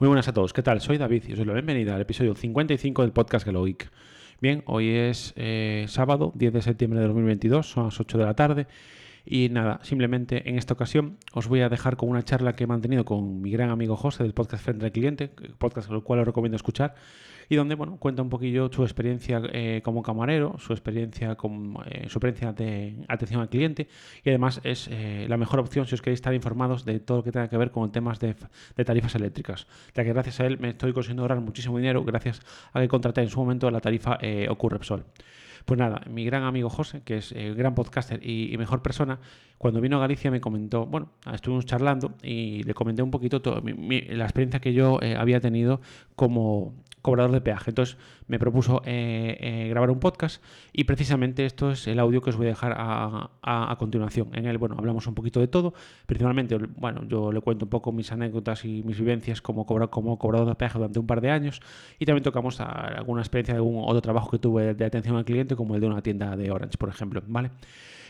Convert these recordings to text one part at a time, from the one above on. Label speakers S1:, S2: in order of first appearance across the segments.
S1: Muy buenas a todos, ¿qué tal? Soy David y os doy la bienvenida al episodio 55 del podcast Geek. Bien, hoy es eh, sábado 10 de septiembre de 2022, son las 8 de la tarde y nada, simplemente en esta ocasión os voy a dejar con una charla que he mantenido con mi gran amigo José del podcast Frente al Cliente, podcast al cual os recomiendo escuchar, y donde bueno, cuenta un poquillo su experiencia eh, como camarero, su experiencia, con, eh, su experiencia de atención al cliente, y además es eh, la mejor opción si os queréis estar informados de todo lo que tenga que ver con temas de, de tarifas eléctricas, ya que gracias a él me estoy consiguiendo ahorrar muchísimo dinero gracias a que contraté en su momento la tarifa Ocurre Repsol. Pues nada, mi gran amigo José, que es el gran podcaster y, mejor persona, cuando vino a Galicia me comentó, bueno, estuvimos charlando y le comenté un poquito todo, la experiencia que yo eh, había tenido como, cobrador de peaje. Entonces me propuso eh, eh, grabar un podcast y precisamente esto es el audio que os voy a dejar a, continuación. En él, bueno, hablamos un poquito de todo. Principalmente, bueno, yo le cuento un poco mis anécdotas y mis vivencias como, como cobrador de peaje durante un par de años y también tocamos alguna experiencia de algún otro trabajo que tuve de atención al cliente como el de una tienda de Orange, por ejemplo, ¿vale?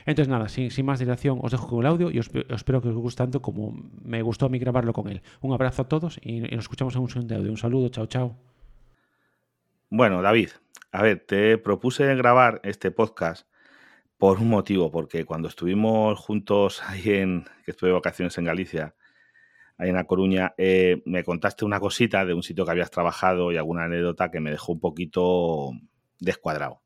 S1: Entonces, nada, sin, más dilación, os dejo con el audio y os, espero que os guste tanto como me gustó a mí grabarlo con él. Un abrazo a todos y, nos escuchamos en un siguiente audio. Un saludo, chao, chao.
S2: Bueno, David, a ver, te propuse grabar este podcast por un motivo, porque cuando estuvimos juntos ahí en, que estuve de vacaciones en Galicia, ahí en La Coruña, eh, me contaste una cosita de un sitio que habías trabajado y alguna anécdota que me dejó un poquito descuadrado.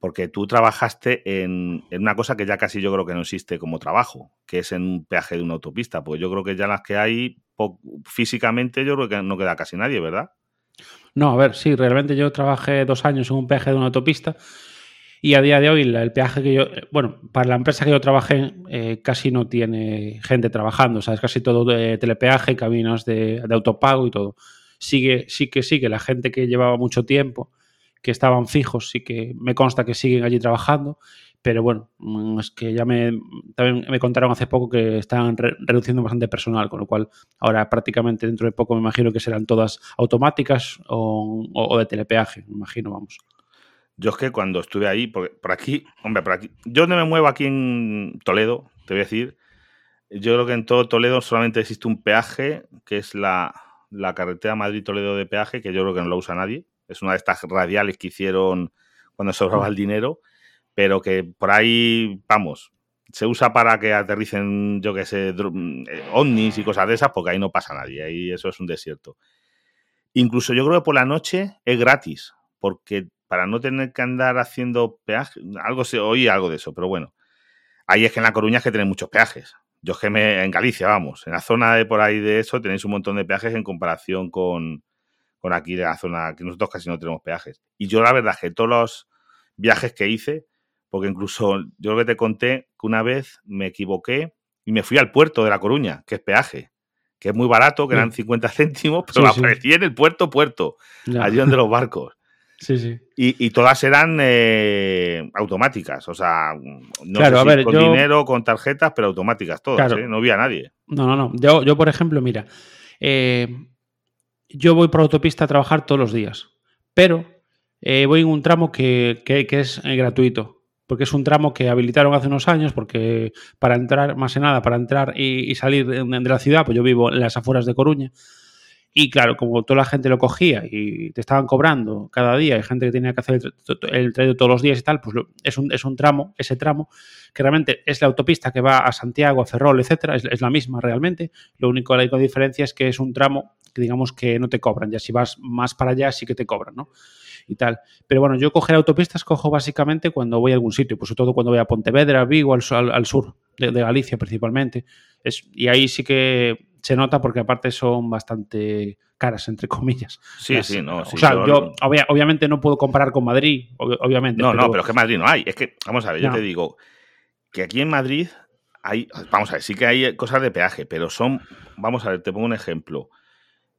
S2: Porque tú trabajaste en, en, una cosa que ya casi yo creo que no existe como trabajo, que es en un peaje de una autopista. Pues yo creo que ya las que hay, físicamente, yo creo que no queda casi nadie, ¿verdad?
S1: No, a ver, sí, realmente yo trabajé dos años en un peaje de una autopista y a día de hoy el peaje que yo, bueno, para la empresa que yo trabajé eh, casi no tiene gente trabajando, o casi todo de telepeaje, caminos de, autopago y todo. Sigue, sí que sigue la gente que llevaba mucho tiempo, que estaban fijos, sí que me consta que siguen allí trabajando, pero bueno, mm, es que ya me, también me contaron hace poco que están reduciendo bastante personal, con lo cual ahora prácticamente dentro de poco me imagino que serán todas automáticas o, de telepeaje, me imagino, vamos.
S2: Yo es que cuando estuve ahí, por, por aquí, hombre, por aquí, yo no me muevo aquí en Toledo, te voy a decir, yo creo que en todo Toledo solamente existe un peaje, que es la, la carretera Madrid-Toledo de peaje, que yo creo que no lo usa nadie. Es una de estas radiales que hicieron cuando sobraba el dinero pero que por ahí, vamos, se usa para que aterricen, yo qué sé, eh, ovnis y cosas de esas, porque ahí no pasa nadie, ahí eso es un desierto. Incluso yo creo que por la noche es gratis, porque para no tener que andar haciendo peaje, algo se oye algo de eso, pero bueno. Ahí es que en La Coruña es que tienen muchos peajes. Yo es que me, en Galicia, vamos, en la zona de por ahí de eso tenéis un montón de peajes en comparación con, con aquí de la zona, que nosotros casi no tenemos peajes. Y yo la verdad es que todos los viajes que hice, porque incluso yo lo que te conté que una vez me equivoqué y me fui al puerto de La Coruña, que es peaje, que es muy barato, que eran 50 céntimos, pero aparecí en el puerto, puerto, allí donde los barcos.
S1: Sí, sí.
S2: Y, todas eran eh, automáticas, o sea, no sé si con dinero, con tarjetas, pero automáticas todas, ¿eh? no había nadie.
S1: No, no, no. Yo, yo por ejemplo, mira, eh, yo voy por autopista a trabajar todos los días, pero voy en un tramo que, que es gratuito porque es un tramo que habilitaron hace unos años, porque para entrar, más que nada, para entrar y, salir de, la ciudad, pues yo vivo en las afueras de Coruña, y claro, como toda la gente lo cogía y te estaban cobrando cada día, hay gente que tenía que hacer el, trayecto todos los días y tal, pues es un, es un tramo, ese tramo, que realmente es la autopista que va a Santiago, a Ferrol, etcétera, es, la misma realmente. Lo único, la única diferencia es que es un tramo que digamos que no te cobran, ya si vas más para allá sí que te cobran, ¿no? Y tal. Pero bueno, yo coger autopistas cojo básicamente cuando voy a algún sitio, pues sobre todo cuando voy a Pontevedra, Vigo, al, al, sur de, Galicia principalmente. Es, y ahí sí que se nota porque aparte son bastante caras, entre comillas.
S2: Sí, sí, no.
S1: o sea, yo, obviamente no puedo comparar con Madrid, obviamente.
S2: No, no, pero es que Madrid no hay. Es que, vamos a ver, yo te digo que aquí en Madrid hay, vamos a ver, sí que hay cosas de peaje, pero son, vamos a ver, te pongo un ejemplo.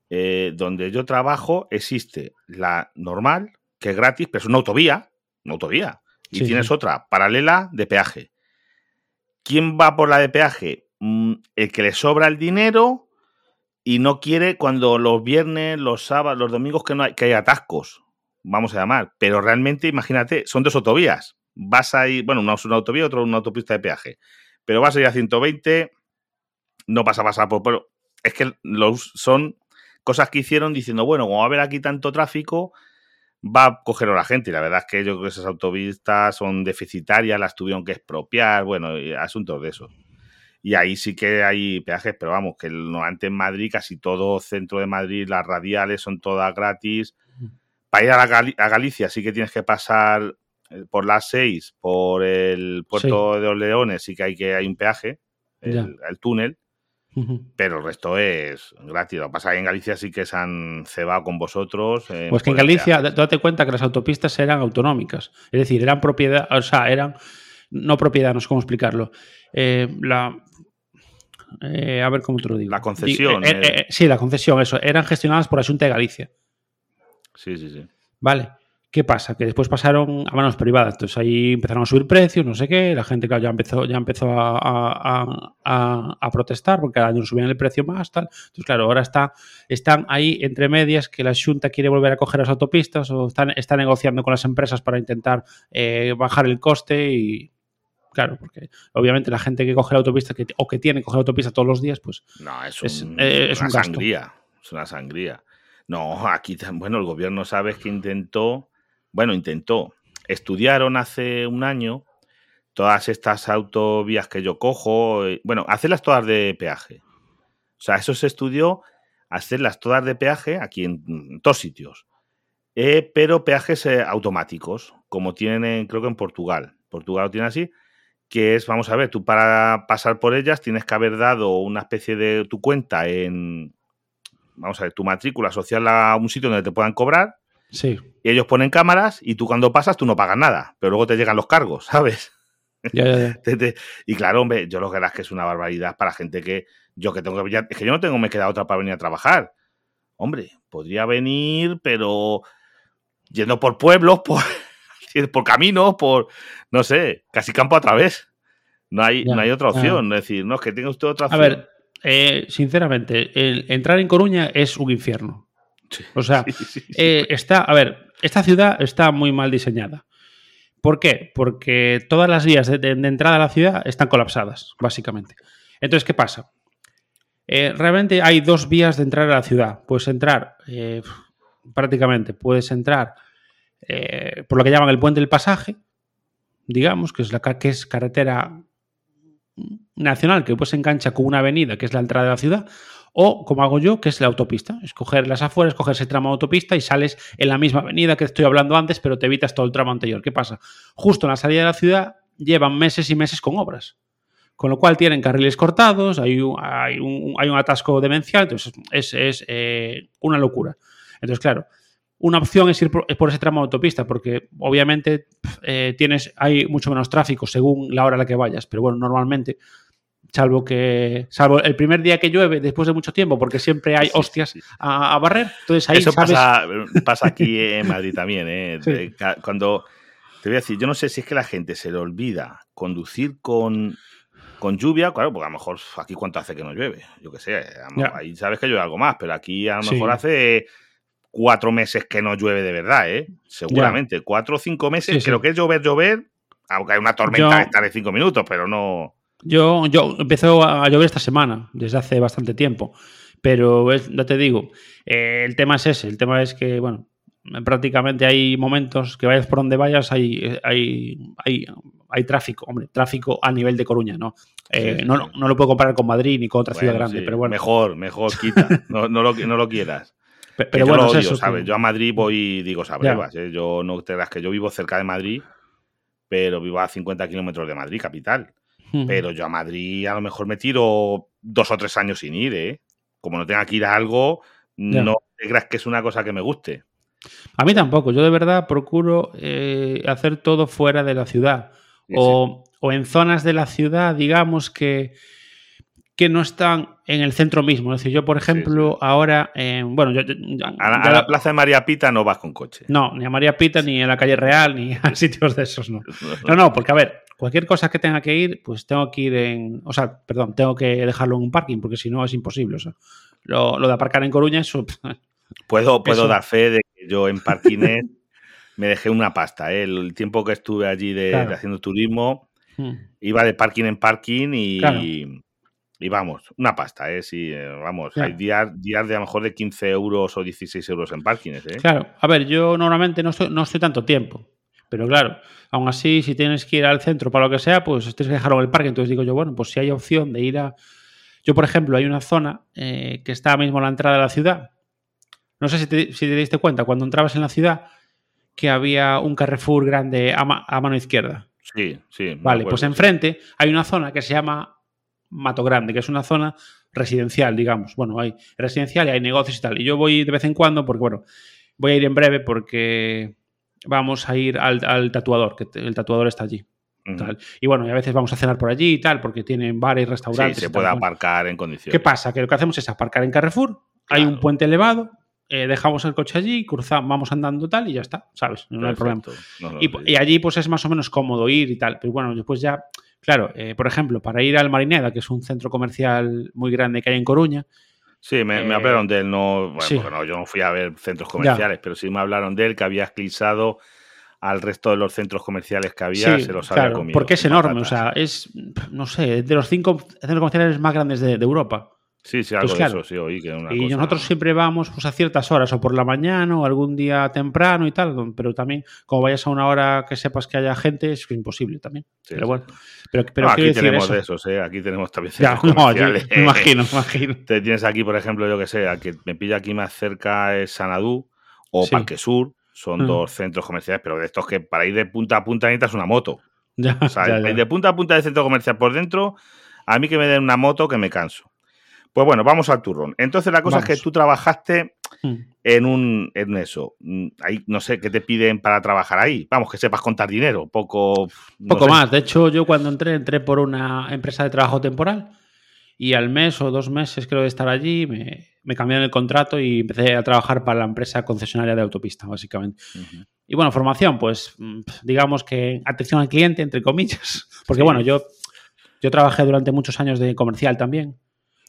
S2: Eh, donde yo trabajo existe la normal, que es gratis, pero es una autovía, una autovía. Y tienes otra paralela de peaje. ¿Quién va por la de peaje? Mm, el que le sobra el dinero y no quiere cuando los viernes, los sábados, los domingos que no hay, que hay atascos, vamos a llamar. Pero realmente, imagínate, son dos autovías. Vas a ir, bueno, una es una autovía, otra una autopista de peaje. Pero vas a ir a 120, no vas a pasar por. Pero es que los son cosas que hicieron diciendo, bueno, como va a haber aquí tanto tráfico, va a coger a la gente. Y la verdad es que yo creo que esas autopistas son deficitarias, las tuvieron que expropiar, bueno, asuntos de eso. Y ahí sí que hay peajes, pero vamos, que antes en Madrid, casi todo centro de Madrid, las radiales son todas gratis. Para ir a, Galicia sí que tienes que pasar eh, por las seis, por el puerto de Leones, sí que hay que hay un peaje, el, túnel. Pero el resto es gratis. Lo que pasa es que en Galicia sí que se han cebado con vosotros.
S1: pues que en Galicia, date cuenta que las autopistas eran autonómicas. Es decir, eran propiedad, o sea, eran no propiedad, no sé cómo explicarlo. Eh, la, eh, a ver cómo te lo digo.
S2: La concesión.
S1: Eh, sí, la concesión, eso. Eran gestionadas por Asunta de Galicia.
S2: Sí, sí, sí.
S1: Vale. ¿Qué pasa? Que después pasaron a manos privadas. Entonces ahí empezaron a subir precios, no sé qué. La gente, claro, ya empezó, ya empezó a, protestar porque cada año subían el precio más, tal. Entonces, claro, ahora está, están ahí entre medias que la Junta quiere volver a coger las autopistas o están, está negociando con las empresas para intentar bajar el coste y, Claro, porque obviamente la gente que coge la autopista o que tiene que coger la autopista todos los días, pues.
S2: No, es, eh, una sangría. Es una sangría. No, aquí, bueno, el gobierno, sabes que intentó, bueno, intentó. Estudiaron hace un año todas estas autovías que yo cojo, eh, bueno, hacerlas todas de peaje. O sea, eso se estudió, hacerlas todas de peaje aquí en, todos sitios. Eh, pero peajes automáticos, como tienen, creo que en Portugal. Portugal lo tiene así que es, vamos a ver, tú para pasar por ellas tienes que haber dado una especie de tu cuenta en, vamos a ver, tu matrícula social a un sitio donde te puedan cobrar.
S1: Sí.
S2: Y ellos ponen cámaras y tú cuando pasas tú no pagas nada, pero luego te llegan los cargos, ¿sabes? y claro, hombre, yo lo que es que es una barbaridad para gente que yo que tengo que es que yo no tengo me queda otra para venir a trabajar. Hombre, podría venir, pero yendo por pueblos, por por caminos, por, no sé, casi campo a través. No hay, no hay otra opción. Es decir, no es que tenga usted otra opción.
S1: A ver, eh, sinceramente, entrar en Coruña es un infierno. O sea, eh, está, a ver, esta ciudad está muy mal diseñada. ¿Por qué? Porque todas las vías de, entrada a la ciudad están colapsadas, básicamente. Entonces, ¿qué pasa? Eh, realmente hay dos vías de entrar a la ciudad. Puedes entrar, prácticamente, puedes entrar eh, por lo que llaman el puente del pasaje, digamos, que es, la, que es carretera nacional que pues se engancha con una avenida que es la entrada de la ciudad, o como hago yo, que es la autopista. Escoger las afueras, coger ese tramo de autopista y sales en la misma avenida que estoy hablando antes, pero te evitas todo el tramo anterior. ¿Qué pasa? Justo en la salida de la ciudad llevan meses y meses con obras. Con lo cual tienen carriles cortados, hay un, hay un, atasco demencial, entonces es, eh, una locura. Entonces, claro, una opción es ir por, ese tramo de autopista, porque obviamente eh, tienes, hay mucho menos tráfico según la hora a la que vayas, pero bueno, normalmente, salvo que, salvo el primer día que llueve después de mucho tiempo, porque siempre hay hostias A, barrer, entonces ahí
S2: Eso pasa, pasa, aquí en Madrid también, ¿eh? Cuando, te voy a decir, yo no sé si es que la gente se le olvida conducir con, con lluvia, claro, porque a lo mejor aquí cuánto hace que no llueve, yo qué sé, ahí sabes que llueve algo más, pero aquí a lo mejor hace cuatro meses que no llueve de verdad, ¿eh? Seguramente. Cuatro o cinco meses, creo que es llover, llover, aunque hay una tormenta de cinco minutos, pero no.
S1: Yo, yo empezó a llover esta semana, desde hace bastante tiempo. Pero ya te digo, eh, el tema es ese. El tema es que, bueno, prácticamente hay momentos que vayas por donde vayas, hay, hay, hay, hay tráfico, hombre, tráfico a nivel de Coruña, ¿no? Eh, no, no, lo puedo comparar con Madrid ni con otra ciudad grande, pero bueno.
S2: Mejor, mejor, quita. no, no, lo, no lo quieras. Pero, bueno, yo eso, ¿sabes? Yo a Madrid voy, digo, sabes, ¿eh? yo no te das que yo vivo cerca de Madrid, pero vivo a 50 kilómetros de Madrid, capital. Pero yo a Madrid a lo mejor me tiro dos o tres años sin ir, ¿eh? Como no tenga que ir a algo, no te creas que es una cosa que me guste.
S1: A mí tampoco. Yo de verdad procuro eh, hacer todo fuera de la ciudad. o, o, en zonas de la ciudad, digamos que que no están en el centro mismo. Es decir, yo, por ejemplo, ahora, bueno, yo,
S2: a, la, plaza de María Pita no vas con coche.
S1: No, ni a María Pita, ni a la calle Real, ni a sitios de esos, no. No, no, porque a ver, cualquier cosa que tenga que ir, pues tengo que ir en, o sea, perdón, tengo que dejarlo en un parking, porque si no es imposible. O sea, lo, de aparcar en Coruña, eso...
S2: Puedo, puedo dar fe de que yo en parkings me dejé una pasta. ¿eh? El tiempo que estuve allí de, haciendo turismo, hmm. iba de parking en parking y y vamos, una pasta, ¿eh? Sí, eh, vamos, hay días, días de a lo mejor de 15 euros o 16 euros en parkings, ¿eh?
S1: Claro, a ver, yo normalmente no estoy, no estoy tanto tiempo, pero claro, aún así, si tienes que ir al centro para lo que sea, pues tienes que dejarlo en el parque. Entonces digo yo, bueno, pues si hay opción de ir a. Yo, por ejemplo, hay una zona eh, que está mismo a la entrada de la ciudad. No sé si te, si te diste cuenta, cuando entrabas en la ciudad, que había un Carrefour grande a, a mano izquierda.
S2: Sí, sí.
S1: Vale, pues enfrente hay una zona que se llama Mato Grande, que es una zona residencial, digamos. Bueno, hay residencial y hay negocios y tal. Y yo voy de vez en cuando, porque bueno, voy a ir en breve porque vamos a ir al, tatuador, que el tatuador está allí. Y bueno, y a veces vamos a cenar por allí y tal, porque tienen bares, restaurantes.
S2: Sí, se puede aparcar en condiciones.
S1: ¿Qué pasa? Que lo que hacemos es aparcar en Carrefour, hay un puente elevado, eh, dejamos el coche allí, cruzamos, vamos andando tal y ya está, ¿sabes? No hay problema. y, allí pues es más o menos cómodo ir y tal, pero bueno, después ya Claro, eh, por ejemplo, para ir al Marineda, que es un centro comercial muy grande que hay en Coruña.
S2: Sí, me, eh, hablaron de él. No, bueno, yo no fui a ver centros comerciales, pero sí me hablaron de él que había esclizado al resto de los centros comerciales que había, se los había comido.
S1: Porque es enorme, o sea, es, no sé, de los cinco centros comerciales más grandes de Europa.
S2: Sí, sí, algo pues de eso, sí, oí que una
S1: Y nosotros siempre vamos pues, a ciertas horas, o por la mañana, o algún día temprano y tal, pero también, como vayas a una hora que sepas que haya gente, es imposible también. pero bueno. Pero, pero
S2: aquí tenemos de esos, ¿eh? Aquí tenemos también ya, no,
S1: imagino, imagino.
S2: Te tienes aquí, por ejemplo, yo que sé, a que me pilla aquí más cerca es Sanadú o Parque Sur, son mm. dos centros comerciales, pero de estos que para ir de punta a punta necesitas una moto. Ya, o sea, de punta a punta de centro comercial por dentro, a mí que me den una moto que me canso. Pues bueno, vamos al turrón. Entonces la cosa es que tú trabajaste hmm. en un en eso. Mm, ahí no sé qué te piden para trabajar ahí. Vamos, que sepas contar dinero, poco
S1: poco más. De hecho, yo cuando entré entré por una empresa de trabajo temporal y al mes o dos meses creo de estar allí me, me cambiaron el contrato y empecé a trabajar para la empresa concesionaria de autopista, básicamente. Y bueno, formación, pues mm, digamos que atención al cliente, entre comillas, porque bueno, yo yo trabajé durante muchos años de comercial también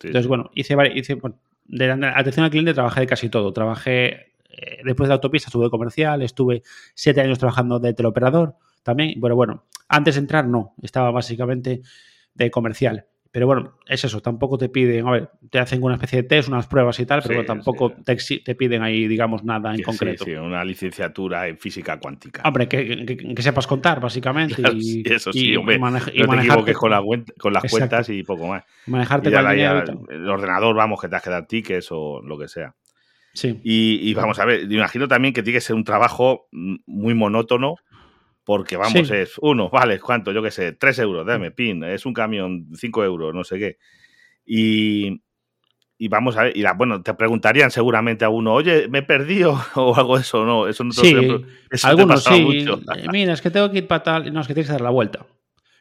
S1: entonces, bueno, hice, hice de atención al cliente trabajé de casi todo. Trabajé, eh, después de autopista estuve comercial, estuve siete años trabajando de teleoperador también. Pero bueno, antes de entrar no, estaba básicamente de comercial. Pero bueno, es eso, tampoco te piden, a ver, te hacen una especie de test, unas pruebas y tal, pero tampoco Te, te, piden ahí, digamos, nada en concreto.
S2: Sí, una licenciatura en física cuántica.
S1: Hombre, que, sepas contar, básicamente. y,
S2: eso sí, hombre. no te equivoques con, con las cuentas y poco más.
S1: Manejarte
S2: con el, ordenador, vamos, que te has que dar tickets o lo que sea.
S1: Sí.
S2: Y, y, vamos a ver, imagino también que tiene que ser un trabajo muy monótono porque vamos, es uno, vale, ¿cuánto? Yo qué sé, tres euros, dame, pin, es un camión, cinco euros, no sé qué. Y, y vamos a ver, y la, bueno, te preguntarían seguramente a uno, oye, me he perdido o algo de eso, no, eso no
S1: te sí, eso algunos sí. Mucho. Eh, mira, es que tengo que ir para tal, no, es que tienes que dar la vuelta.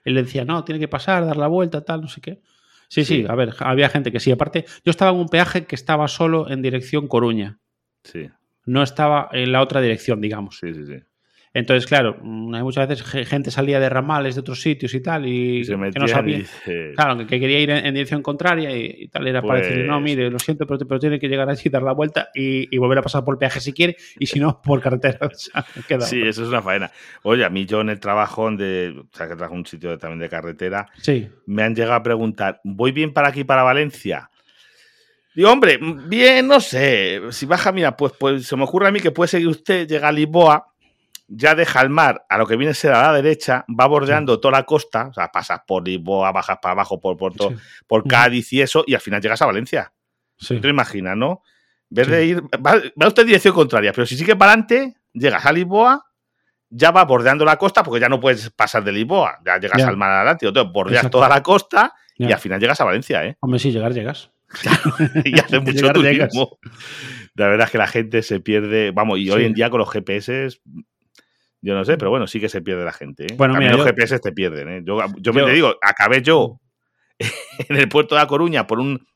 S1: Él le decía, no, tiene que pasar, dar la vuelta, tal, no sé qué. Sí, sí, sí, a ver, había gente que sí. Aparte, yo estaba en un peaje que estaba solo en dirección Coruña.
S2: Sí.
S1: No estaba en la otra dirección, digamos.
S2: Sí, sí, sí.
S1: Entonces, claro, mm, muchas veces gente salía de ramales de otros sitios y tal, y,
S2: que no sabía.
S1: Claro, que, quería ir en, dirección contraria y, tal, era para decir, no, pues mire, lo siento, pero, tiene que llegar allí, dar la vuelta y, volver a pasar por el peaje si quiere, y si no, por carretera.
S2: sí, eso es una faena. Oye, a mí yo en el trabajo, de, o sea, que trabajo en un sitio también de carretera,
S1: sí.
S2: me han llegado a preguntar, ¿voy bien para aquí, para Valencia? Digo, hombre, bien, no sé. Si baja, mira, pues, pues se me ocurre a mí que puede seguir usted, llega a Lisboa ya deja el mar a lo que viene a ser a la derecha, va bordeando toda la costa, o sea, pasas por Lisboa, bajas para abajo por, por, por Cádiz y eso, y al final llegas a Valencia. Sí. Te imaginas, ¿no? En vez de ir, va, usted en dirección contraria, pero si sigue para adelante, llegas a Lisboa, ya va bordeando la costa, porque ya no puedes pasar de Lisboa, ya llegas al mar adelante, entonces bordeas toda la costa y al final llegas a Valencia, ¿eh?
S1: Hombre, sí, llegar, llegas.
S2: y hace mucho turismo. La verdad es que la gente se pierde, vamos, y hoy en día con los GPS yo no sé, pero bueno, sí que se pierde la gente. ¿eh?
S1: Bueno,
S2: los GPS te pierden. ¿eh? Yo, yo, me te digo, acabé yo en el puerto de La Coruña por un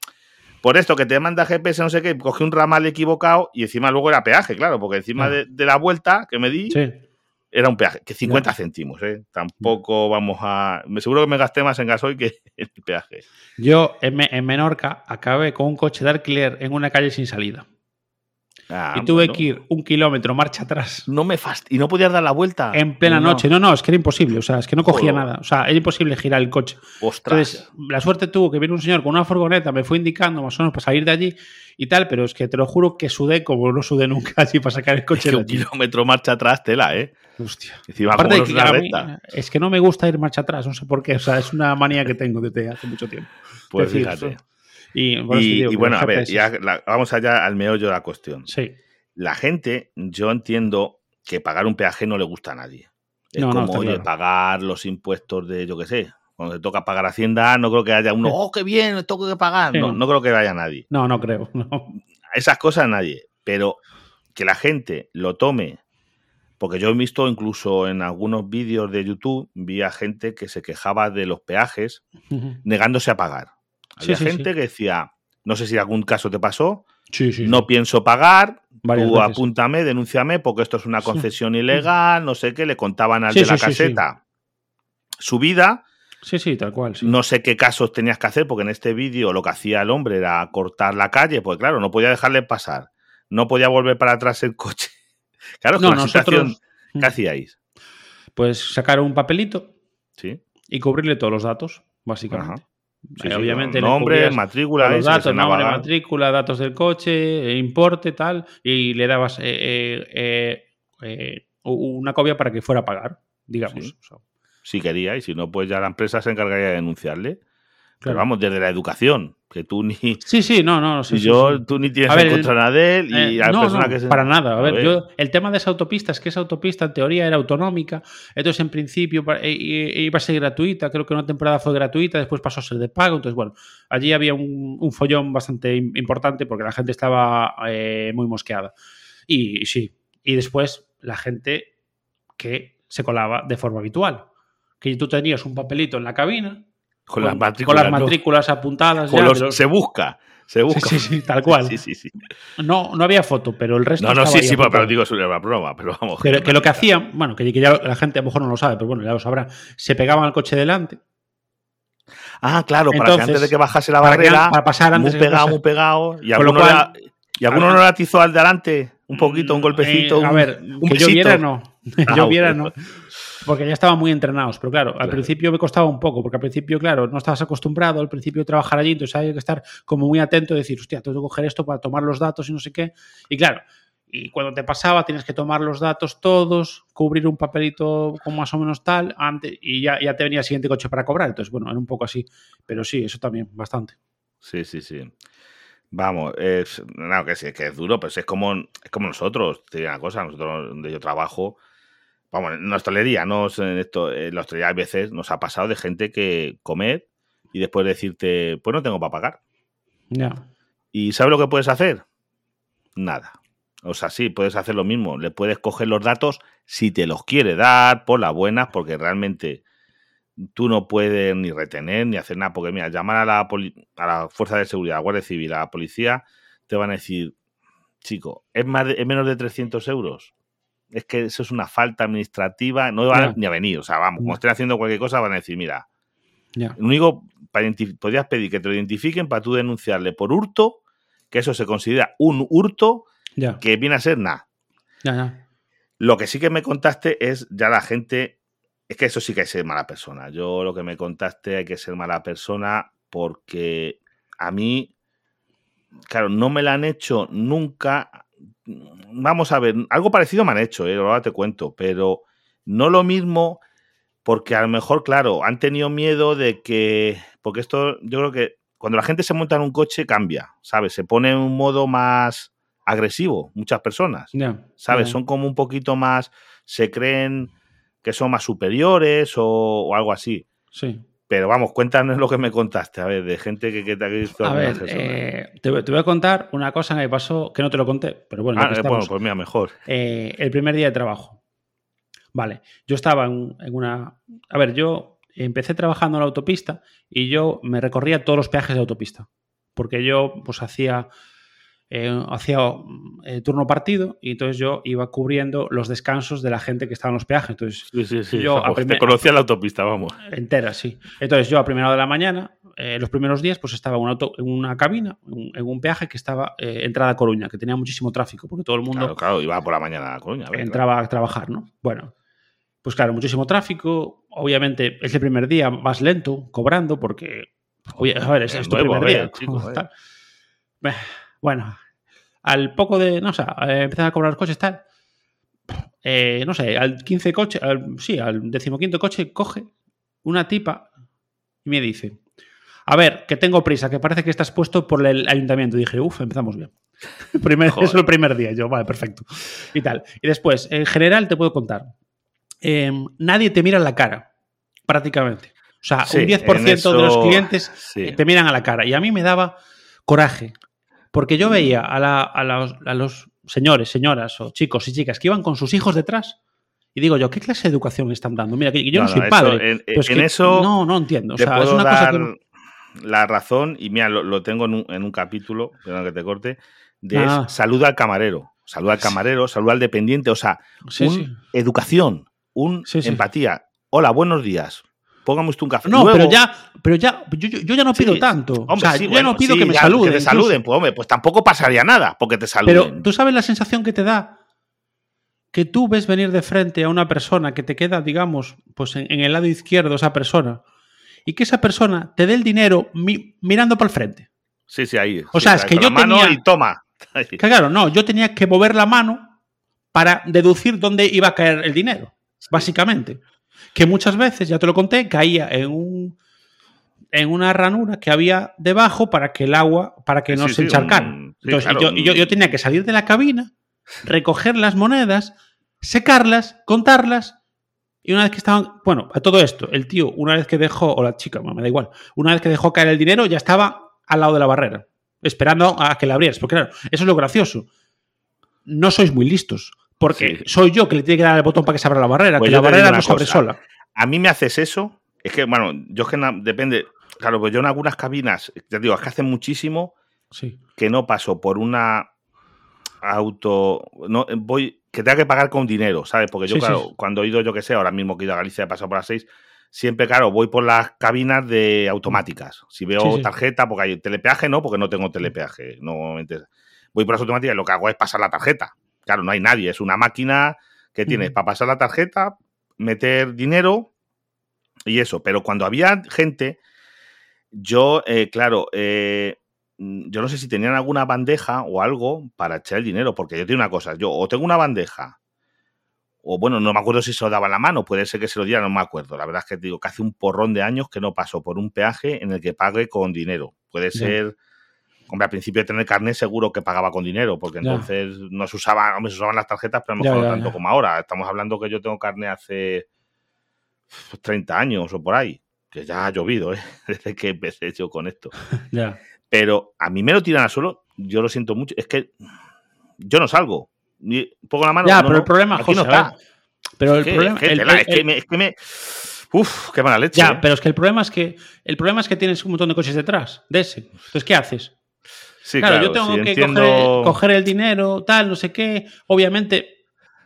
S2: por esto que te manda GPS, no sé qué, cogí un ramal equivocado y encima luego era peaje, claro, porque encima de, la vuelta que me di era un peaje, que 50 céntimos, ¿eh? Tampoco vamos a. Me seguro que me gasté más en gasoil que en el peaje.
S1: Yo en, en Menorca acabé con un coche de alquiler en una calle sin salida.
S2: Ah,
S1: y tuve
S2: bueno.
S1: que ir un kilómetro marcha atrás
S2: No me fast... ¿Y no podías dar la vuelta?
S1: en plena
S2: No.
S1: noche. No, no, es que era imposible. O sea, es que no cogía
S2: Joder.
S1: nada. O sea, era imposible girar el coche.
S2: Ostras.
S1: Entonces, la suerte tuvo que viene un señor con una furgoneta, me fue indicando más o menos para salir de allí y tal, pero es que te lo juro que sudé como no sudé nunca allí para sacar el
S2: Es
S1: coche de
S2: un
S1: allí.
S2: kilómetro marcha atrás, tela, ¿eh?
S1: Hostia.
S2: Encima,
S1: Aparte de que
S2: es una
S1: a mí- es que no me gusta ir marcha atrás, no sé por qué. O sea, es una manía que tengo desde hace mucho tiempo.
S2: Pues
S1: Es decir,
S2: fíjate.
S1: Y, digo
S2: bueno, a ver, ya la- vamos allá al meollo de la cuestión.
S1: Sí.
S2: La gente, yo entiendo que pagar un peaje no le gusta a nadie. Es
S1: No, no,
S2: como,
S1: está
S2: oye,
S1: claro.
S2: pagar los impuestos de, yo qué sé, cuando te toca pagar Hacienda, no creo que haya uno, oh, qué bien, tengo que pagar.
S1: Sí.
S2: No, no creo que vaya nadie.
S1: No, no creo. No.
S2: Esas cosas nadie. Pero que la gente lo tome, porque yo he visto incluso en algunos vídeos de YouTube, vi a gente que se quejaba de los peajes negándose a pagar. Había
S1: sí,
S2: gente
S1: sí.
S2: que decía, no sé si algún caso te pasó, no pienso pagar,
S1: Varias
S2: tú
S1: veces.
S2: apúntame, denúnciame, porque esto es una concesión ilegal, no sé qué, le contaban al de la caseta su vida,
S1: Sí, sí, tal cual.
S2: no sé qué casos tenías que hacer, porque en este vídeo lo que hacía el hombre era cortar la calle, pues claro, no podía dejarle pasar, no podía volver para atrás el coche. Claro,
S1: No, nosotros
S2: ¿qué hacíais?
S1: pues sacaron un papelito
S2: ¿Sí?
S1: y cubrirle todos los datos, básicamente.
S2: Ajá. Sí,
S1: Eh,
S2: sí,
S1: obviamente le
S2: nombre, matrícula,
S1: los datos, nombre,
S2: la-
S1: matrícula, datos del coche, eh, importe, tal, y le dabas eh, eh, una copia para que fuera a pagar, digamos.
S2: Sí.
S1: O sea,
S2: si quería, y si no, pues ya la empresa se encargaría de denunciarle. Pero vamos, desde la educación, que tú ni,
S1: Sí, sí, no, no, sí,
S2: y yo,
S1: sí.
S2: tú ni tienes
S1: A ver,
S2: en contra nada de él, y
S1: Eh,
S2: la
S1: no,
S2: persona
S1: no,
S2: que se...
S1: para nada. A,
S2: A
S1: ver,
S2: ver.
S1: yo- el tema de esa autopista es que esa autopista en teoría era autonómica, entonces en principio pa- e- e- iba a ser gratuita, creo que una temporada fue gratuita, después pasó a ser de pago, entonces bueno, allí había un, un follón bastante im- importante porque la gente estaba eh, muy mosqueada. Y, y sí, y después la gente que se colaba de forma habitual, que tú tenías un papelito en la cabina
S2: con, las
S1: con
S2: matrículas.
S1: apuntadas
S2: Con
S1: ya,
S2: los-
S1: pero-
S2: Se busca, se busca.
S1: Sí, sí, sí, tal cual.
S2: Sí, sí, sí.
S1: no, no había foto, pero el resto
S2: No, no, sí, sí, pero, digo sobre la broma, pero vamos.
S1: Que, que lo que hacían, bueno, que, que ya la gente a lo mejor no lo sabe, pero bueno, ya lo sabrá, se pegaban al coche delante
S2: Ah, claro, para que
S1: Entonces,
S2: antes de que bajase la
S1: para, que-
S2: barrera,
S1: para pasar antes
S2: muy pegado, muy pegado, y alguno,
S1: cual-
S2: y alguno no le atizó al delante, un poquito, un golpecito,
S1: Eh, a ver,
S2: un
S1: que yo viera no.
S2: Ah,
S1: yo viera no. Porque ya estaban muy entrenados, pero claro, al
S2: Claro.
S1: principio me costaba un poco, porque al principio, claro, no estabas acostumbrado al principio de trabajar allí, entonces hay que estar como muy atento y decir, hostia, tengo que coger esto para tomar los datos y no sé qué. Y claro, y cuando te pasaba tienes que tomar los datos todos, cubrir un papelito con más o menos tal, antes, y ya, ya te venía el siguiente coche para cobrar. Entonces, bueno, era un poco así. Pero sí, eso también, bastante.
S2: Sí, sí, sí. Vamos, es, no, que sí, que es duro, pero es como, es como nosotros. Te digo una cosa, nosotros donde yo trabajo, vamos, en la hostelería, no en esto, en la hostelería a veces nos ha pasado de gente que comer y después decirte, pues no tengo para pagar.
S1: Ya.
S2: ¿Y sabes lo que puedes hacer? Nada. O sea, sí, puedes hacer lo mismo. Le puedes coger los datos si te los quiere dar por las buenas, porque realmente tú no puedes ni retener ni hacer nada. Porque, mira, llamar a la, a la Fuerza de Seguridad, a la Guardia Civil, a la policía, te van a decir, chico, ¿es, más de- es menos de 300 euros? Es que eso es una falta administrativa, no van
S1: Ya.
S2: ni a venir. O sea, vamos, como estén haciendo cualquier cosa, van a decir, mira,
S1: Ya.
S2: lo único, para podrías pedir que te lo identifiquen para tú denunciarle por hurto, que eso se considera un hurto que viene a ser nada.
S1: Ya, ya.
S2: Lo que sí que me contaste es ya la gente, es que eso sí que hay que ser mala persona. Yo lo que me contaste hay que ser mala persona porque a mí, claro, no me la han hecho nunca. Vamos a ver, algo parecido me han hecho, ¿eh? ahora te cuento, pero no lo mismo porque a lo mejor, claro, han tenido miedo de que, porque esto yo creo que cuando la gente se monta en un coche cambia, ¿sabes? Se pone en un modo más agresivo, muchas personas.
S1: Ya.
S2: ¿sabes? Son como un poquito más, se creen que son más superiores o, o algo así.
S1: Sí.
S2: Pero vamos, cuéntanos lo que me contaste, a ver, de gente que, que te ha visto.
S1: A ver, eh, te, voy- te voy a contar una cosa que me pasó, que no te lo conté, pero bueno,
S2: Ah, eh, bueno, pues mira, mejor.
S1: Eh, el primer día de trabajo. Vale, yo estaba en, en una... A ver, yo empecé trabajando en la autopista y yo me recorría todos los peajes de autopista, porque yo pues hacía... eh, hacía eh, turno partido y entonces yo iba cubriendo los descansos de la gente que estaba en los peajes. Entonces,
S2: Sí, sí, sí.
S1: yo
S2: te conocía la autopista, vamos.
S1: entera, sí. Entonces yo a primera hora de la mañana eh, los primeros días, pues estaba un auto, en una cabina, en, en un peaje que estaba eh, entrada a Coruña, que tenía muchísimo tráfico, porque todo el mundo
S2: Claro, claro, iba por la mañana a Coruña. a ver,
S1: entraba a trabajar, ¿no? Bueno, pues claro, muchísimo tráfico. Obviamente, ese primer día vas lento, cobrando, porque. Oye, a ver, es,
S2: Es
S1: es tu
S2: nuevo,
S1: primer día.
S2: chico,
S1: tal. Bueno, al poco de. No sé, eh, empezar a cobrar coches, tal. eh, no sé, al 15 coche, al- sí, al decimoquinto coche, coge una tipa y me dice. A ver, que tengo prisa, que parece que estás puesto por el ayuntamiento. Y dije, uff, empezamos bien. Primer, eso es el primer día. Yo, vale, perfecto. Y tal. Y después, en general, te puedo contar. eh, nadie te mira en la cara, prácticamente. O sea,
S2: Sí,
S1: un 10%
S2: en
S1: de los
S2: eso,
S1: clientes
S2: sí.
S1: eh, te miran a la cara. Y a mí me daba coraje. Porque yo veía a, la- a los, a los señores, señoras o chicos y chicas que iban con sus hijos detrás. Y digo yo, ¿qué clase de educación están dando? Mira, que yo no, soy
S2: eso-
S1: padre.
S2: en-
S1: pero es
S2: en
S1: que
S2: eso
S1: no, no entiendo. O sea, es una cosa que
S2: la razón, y mira, lo, lo tengo en un, en un capítulo, perdón que te corte, de es
S1: Ah.
S2: saluda al camarero. Saluda al camarero, saluda al dependiente, o sea,
S1: Sí,
S2: un
S1: sí.
S2: educación, un
S1: Sí, sí.
S2: empatía. Hola, buenos días. Póngame usted un café.
S1: No, pero ya, pero ya, yo, yo- ya no pido
S2: Sí.
S1: tanto.
S2: Hombre,
S1: o sea,
S2: sí,
S1: yo ya no pido
S2: sí,
S1: que me
S2: ya,
S1: saluden.
S2: Que te saluden, pues hombre, pues tampoco pasaría nada porque te saluden.
S1: Pero tú sabes la sensación que te da que tú ves venir de frente a una persona que te queda, digamos, pues en, en el lado izquierdo esa persona y que esa persona te dé el dinero mi- mirando para el frente.
S2: Sí, sí, ahí.
S1: O sea, es que yo
S2: mano
S1: tenía-
S2: y toma.
S1: Que claro, no, yo tenía que mover la mano para deducir dónde iba a caer el dinero, básicamente. Que muchas veces, ya te lo conté, caía en un en una ranura que había debajo para que el agua, para que no
S2: Sí,
S1: se
S2: sí,
S1: encharcara.
S2: un- sí,
S1: Entonces,
S2: claro,
S1: yo, yo- yo tenía que salir de la cabina, recoger las monedas, secarlas, contarlas. Y una vez que estaban. Bueno, a todo esto, el tío, una vez que dejó, o la chica, me da igual, una vez que dejó caer el dinero, ya estaba al lado de la barrera, esperando a que la abrieras. Porque claro, eso es lo gracioso. No sois muy listos. Porque
S2: Sí.
S1: soy yo que le tiene que dar el botón para que se abra la barrera,
S2: Pues
S1: que la barrera no se abre sola.
S2: A mí me haces eso. Es que, bueno, yo es que depende. Claro, pues yo en algunas cabinas, ya te digo, es que hace muchísimo
S1: Sí.
S2: que no paso por una auto. No, voy. Que tenga que pagar con dinero, ¿sabes? Porque yo,
S1: Sí,
S2: claro, cuando he ido, yo que sé, ahora mismo que he ido a Galicia, he pasado por las seis, siempre, claro, voy por las cabinas de automáticas. Si veo tarjeta, porque hay telepeaje, no, porque no tengo telepeaje. Normalmente voy por las automáticas y lo que hago es pasar la tarjeta. Claro, no hay nadie, es una máquina que tienes para pasar la tarjeta, meter dinero y eso. Pero cuando había gente, yo, eh, claro, eh, mm, yo no sé si tenían alguna bandeja o algo para echar el dinero, porque yo tengo una cosa, yo o tengo una bandeja, o bueno, no me acuerdo si se lo daba la mano, puede ser que se lo diera, no me acuerdo. La verdad es que digo que hace un porrón de años que no paso por un peaje en el que pague con dinero. Puede ser, hombre, al principio de tener carnet seguro que pagaba con dinero, porque
S1: Ya.
S2: entonces no se usaban, hombre, se usaban las tarjetas, pero a lo
S1: Ya,
S2: mejor no tanto como ahora. Estamos hablando que yo tengo carnet hace 30 años o por ahí, que ya ha llovido, ¿eh? desde que empecé yo con esto.
S1: Ya.
S2: Pero a mí me lo tiran al suelo, yo lo siento mucho. Es que yo no salgo. Pongo la mano.
S1: Ya,
S2: no,
S1: pero el problema,
S2: aquí
S1: José,
S2: no está.
S1: Pero el problema.
S2: es que me- Uf, qué mala leche.
S1: Ya,
S2: ¿eh?
S1: pero es que el problema es que el problema es que tienes un montón de coches detrás de ese. Entonces, ¿qué haces?
S2: Sí,
S1: claro,
S2: claro,
S1: yo tengo que
S2: entiendo-
S1: coger, coger el dinero, tal, no sé qué. Obviamente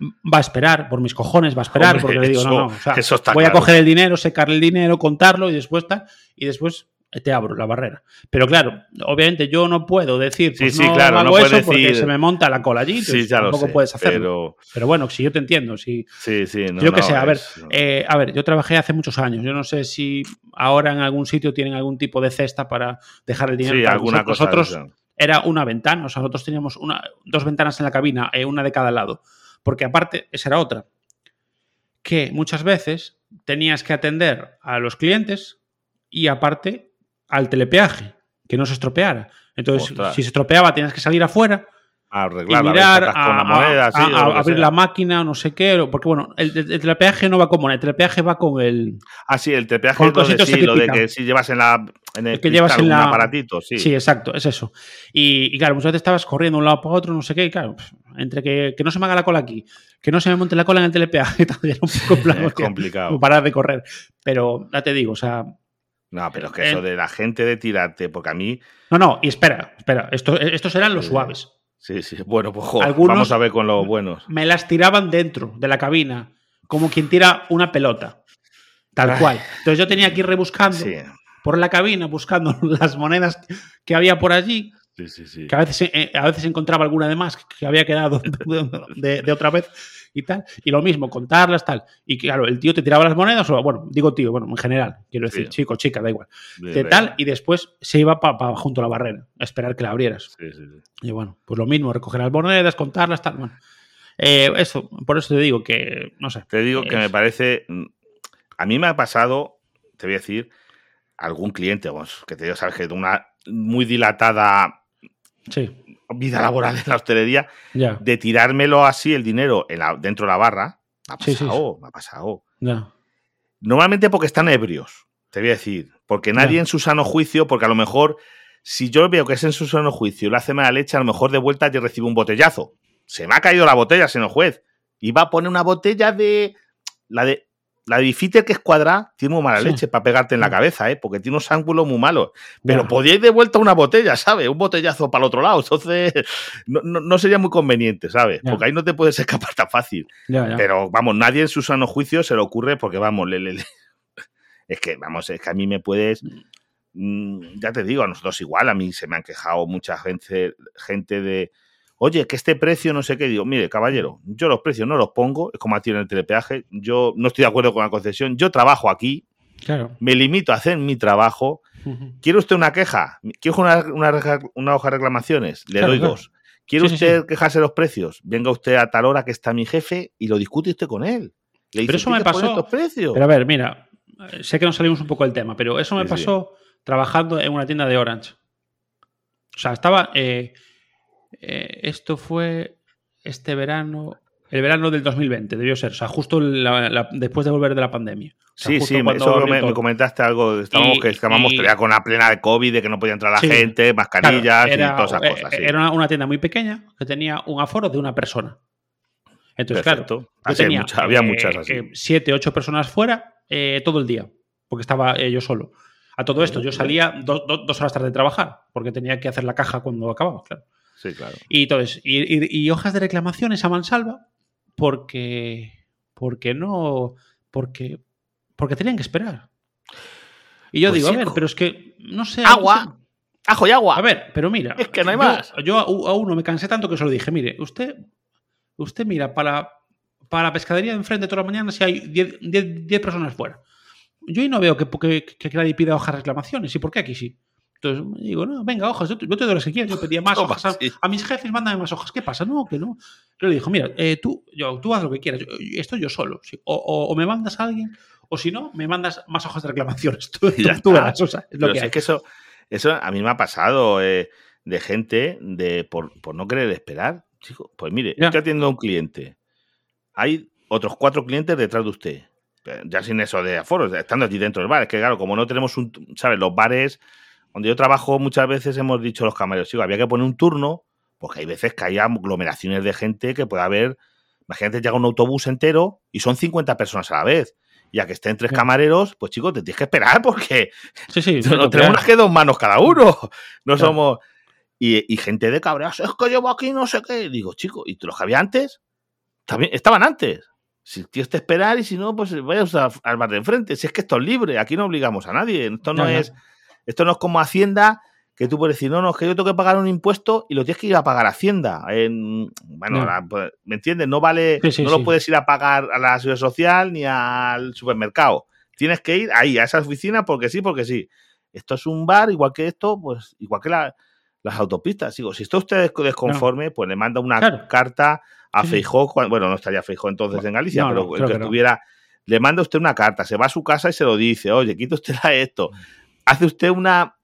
S1: va a esperar, por mis cojones va a esperar,
S2: Hombre,
S1: porque le digo,
S2: eso-
S1: no, no. o sea,
S2: eso está
S1: voy a coger el dinero, secarle el dinero, contarlo y después tal, y después te abro la barrera. Pero claro, obviamente yo no puedo decir, pues
S2: sí,
S1: no
S2: claro,
S1: hago
S2: no
S1: eso porque se me monta la cola allí,
S2: Sí, ya lo
S1: tampoco
S2: sé.
S1: puedes hacerlo. Pero...
S2: Pero
S1: bueno, si yo te entiendo, si,
S2: sí, sí. No,
S1: yo qué
S2: no,
S1: sé, a ver,
S2: es-
S1: eh, a ver, yo trabajé hace muchos años. Yo no sé si ahora en algún sitio tienen algún tipo de cesta para dejar el dinero.
S2: sí,
S1: Tal.
S2: alguna cosa.
S1: Era una ventana, o sea, nosotros teníamos una, dos ventanas en la cabina, eh, una de cada lado. Porque aparte, esa era otra. Que muchas veces tenías que atender a los clientes y aparte al telepeaje, que no se estropeara. Entonces,
S2: Ostras.
S1: si se estropeaba, tenías que salir afuera
S2: A
S1: y
S2: arreglarla,
S1: mirar, a,
S2: con la
S1: a-
S2: moneda, sí,
S1: a- a abrir
S2: sea.
S1: la máquina no sé qué. Porque, bueno, el, el- el telepeaje no va con moneda, el telepeaje va con el.
S2: Ah, sí, el tepeaje
S1: Con
S2: es donde
S1: cositos
S2: sí, lo de que si llevas en la en el,
S1: El que llevas en
S2: un
S1: la-
S2: aparatito, sí.
S1: Sí. exacto, es eso. Y, y claro, muchas veces estabas corriendo de un lado para otro, no sé qué, y claro, pf, entre que, que no se me haga la cola aquí, que no se me monte la cola en el telepeaje, era un poco plan,
S2: es complicado.
S1: parar de correr. Pero ya te digo, o sea,
S2: No, pero es que
S1: Eh,
S2: eso de la gente de tirarte, porque a mí,
S1: no, no, y espera, espera, esto, estos eran los suaves.
S2: Sí, sí, bueno, pues jo,
S1: Algunos-
S2: vamos a ver con los buenos.
S1: Me las tiraban dentro de la cabina, como quien tira una pelota. Tal
S2: Ay.
S1: cual. Entonces yo tenía que ir rebuscando
S2: Sí,
S1: por la cabina buscando las monedas que había por allí.
S2: Sí, sí, sí.
S1: Que a veces, eh, a veces encontraba alguna de más que había quedado de, de otra vez y tal. Y lo mismo, contarlas, tal. Y claro, el tío te tiraba las monedas, o bueno, digo tío, bueno, en general, quiero decir,
S2: Sí.
S1: chico, chica, da igual. De tal, y después se iba para junto a la barrera, a esperar que la abrieras.
S2: Sí, sí, sí.
S1: Y bueno, pues lo mismo, recoger las monedas, contarlas, tal. Bueno, Eh, eso, por eso te digo que, no sé.
S2: Te digo que
S1: Es-
S2: me parece. mm, A mí me ha pasado, te voy a decir, algún cliente, que te digo, sabes que de una muy dilatada
S1: Sí,
S2: vida laboral en la hostelería, de tirármelo así el dinero en la- dentro de la barra. Me ha
S1: Sí, sí,
S2: pasado, me ha pasado. Normalmente porque están ebrios, te voy a decir. Porque nadie en su sano juicio, porque a lo mejor, si yo veo que es en su sano juicio y lo hace mala leche, a lo mejor de vuelta yo recibo un botellazo. Se me ha caído la botella, señor juez. Iba a poner una botella de. La de. La de Bifitter que es cuadrada, tiene muy mala
S1: Sí.
S2: leche para pegarte en la
S1: Sí.
S2: cabeza, ¿eh? porque tiene unos ángulos muy malos. Pero
S1: ya.
S2: podíais de vuelta una botella, ¿sabes? Un botellazo para el otro lado. Entonces, no, no- no sería muy conveniente, ¿sabes?
S1: Ya.
S2: Porque ahí no te puedes escapar tan fácil.
S1: ya, ya.
S2: Pero vamos, nadie en su sano juicio se le ocurre porque vamos, le- le- le- es que vamos, es que a mí me puedes, mm, ya te digo, a nosotros igual, a mí se me han quejado mucha gente, gente de, oye, que este precio no sé qué, digo, mire, caballero, yo los precios no los pongo, es como a ti en el telepeaje, yo no estoy de acuerdo con la concesión, yo trabajo aquí,
S1: Claro.
S2: me limito a hacer mi trabajo. ¿quiere usted una queja? ¿Quiere una, una, reja- una hoja de reclamaciones? Le
S1: Claro,
S2: doy
S1: claro.
S2: dos. ¿Quiere
S1: Sí, sí,
S2: usted
S1: sí.
S2: quejarse de los precios? Venga usted a tal hora que está mi jefe y lo discute usted con él. Le dice,
S1: Pero eso me
S2: "¿Tienes que poner
S1: pasó-
S2: estos precios?
S1: Pero a ver, mira, eh, sé que nos salimos un poco del tema, pero eso me pasó trabajando en una tienda de Orange. O sea, estaba. eh, eh, esto fue este verano. El verano del 2020, debió ser. O sea, justo la- la- después de volver de la pandemia. O sea,
S2: sí, sí, eso me, comentaste algo. Estábamos
S1: Y-
S2: que estábamos todavía con la plena de COVID, de que no podía entrar la
S1: Sí.
S2: gente,
S1: Claro,
S2: mascarillas
S1: era,
S2: y todas esas
S1: eh,
S2: cosas. sí.
S1: era una, una tienda muy pequeña que tenía un aforo de una persona. Entonces, claro,
S2: Perfecto. Así
S1: tenía
S2: había
S1: eh,
S2: muchas así.
S1: eh, siete, ocho personas fuera todo el día, porque estaba yo solo. A todo esto, yo salía do- do- dos horas tarde de trabajar, porque tenía que hacer la caja cuando acababa, claro.
S2: Sí, claro.
S1: Y entonces, y, y- y hojas de reclamaciones a mansalva, porque, porque no, porque, porque tenían que esperar. Y yo
S2: Pues,
S1: digo, a ver, pero es que, no sé.
S2: Agua.
S1: no sé.
S2: Ajo y agua.
S1: A ver, pero mira.
S2: Es que no hay
S1: yo-
S2: más.
S1: Yo a, uno me cansé tanto que se lo dije, mire, usted, usted mira, para, para la pescadería de enfrente todas las mañanas si hay 10 10 10 personas fuera. Yo ahí no veo que, que, que nadie pida hojas de reclamaciones. ¿Y por qué aquí sí? Entonces digo, no, venga, hojas, yo te, yo te doy las que quieras. Yo pedía más hojas. A, mis jefes, mándame más hojas. ¿Qué pasa? No, que no. Yo le dijo, mira, eh, tú, yo, tú haz lo que quieras. Yo, yo- estoy yo solo. sí. O, o- o me mandas a alguien, o si no, me mandas más hojas de reclamaciones. Tú,
S2: ya
S1: tú- tú verás, o sea, es lo
S2: Pero
S1: que hay.
S2: es que eso, eso a mí me ha pasado eh, de gente de por, por no querer esperar. Chico, pues mire,
S1: Ya.
S2: estoy atendiendo a un cliente. Hay otros cuatro clientes detrás de usted. Ya sin eso de aforos, estando allí dentro del bar. Es que, claro, como no tenemos un. ¿Sabes? Los bares donde yo trabajo, muchas veces hemos dicho a los camareros, chico, había que poner un turno, porque hay veces que hay aglomeraciones de gente que puede haber. Imagínate, llega un autobús entero y son 50 personas a la vez. Y a que estén tres
S1: Ya.
S2: camareros, pues chicos, te tienes que esperar porque
S1: Sí, sí.
S2: no, tenemos más que dos manos cada uno. No
S1: Claro.
S2: somos. Y, y gente de cabreados, es que llevo aquí no sé qué. Digo, chico, ¿y los que había antes? También estaban antes. Si tienes que esperar y si no, pues vayas a- al bar de enfrente. Si es que esto es libre, aquí no obligamos a nadie. Esto no
S1: Ya, ya.
S2: es. Esto no es como Hacienda, que tú puedes decir, no, no, es que yo tengo que pagar un impuesto y lo tienes que ir a pagar a Hacienda. En, bueno, la- pues, ¿me entiendes? No vale,
S1: Sí, sí,
S2: no
S1: sí.
S2: lo puedes ir a pagar a la seguridad social ni al supermercado. Tienes que ir ahí, a esa oficina, porque sí, porque sí. Esto es un bar, igual que esto, pues igual que la- las autopistas. Digo, si está usted desco- desconforme, pues le manda una
S1: Claro.
S2: carta a. Feijó, bueno, no estaría Feijó entonces en Galicia,
S1: No,
S2: pero el que estuviera, le manda usted una carta, se va a su casa y se lo dice, oye, quita usted esto. Hace usted una,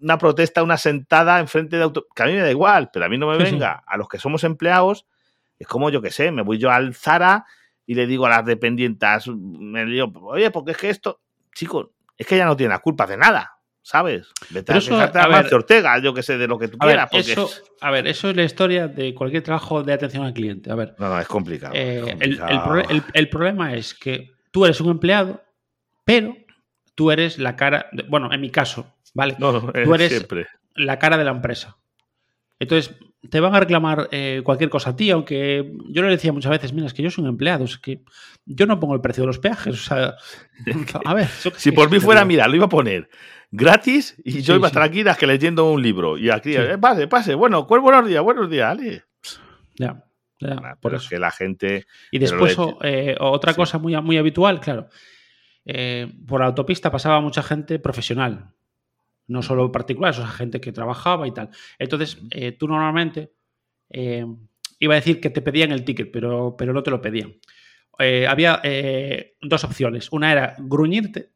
S2: una protesta, una sentada enfrente de auto, que a mí me da igual, pero a mí no me
S1: Sí, sí.
S2: venga. A los que somos empleados, es como yo que sé, me voy yo al Zara y le digo a las dependientas, me digo, oye, porque es que esto, chico, es que ella no tiene la culpa de nada, ¿sabes? Vete
S1: Pero
S2: a
S1: eso,
S2: a,
S1: ver-
S2: Ortega, yo que sé, de lo que tú
S1: A ver,
S2: quieras,
S1: eso, a ver, eso es la historia de cualquier trabajo de atención al cliente. A ver,
S2: no, no, es complicado.
S1: eh, el,
S2: complicado.
S1: el proble- el- el problema es que tú eres un empleado, pero tú eres la cara, de- bueno, en mi caso, ¿vale?
S2: no, no,
S1: tú eres-
S2: siempre.
S1: La cara de la empresa. Entonces, te van a reclamar eh, cualquier cosa a ti, aunque yo le decía muchas veces, mira, es que yo soy un empleado, es que yo no pongo el precio de los peajes. O sea, a ver.
S2: si por mí fuera, mira, lo iba a poner gratis y yo iba a estar aquí que leyendo un libro. Y aquí, eh, pase, pase, bueno, pues buenos días, buenos días, Ale.
S1: Ya.
S2: por eso. que la gente.
S1: Y después, eh, otra cosa muy, muy habitual, claro. Por la autopista pasaba mucha gente profesional, no solo particulares, o sea, gente que trabajaba y tal. Entonces, eh, tú normalmente, eh, iba a decir que te pedían el ticket, pero, pero no te lo pedían. Eh, había dos opciones. Una era gruñirte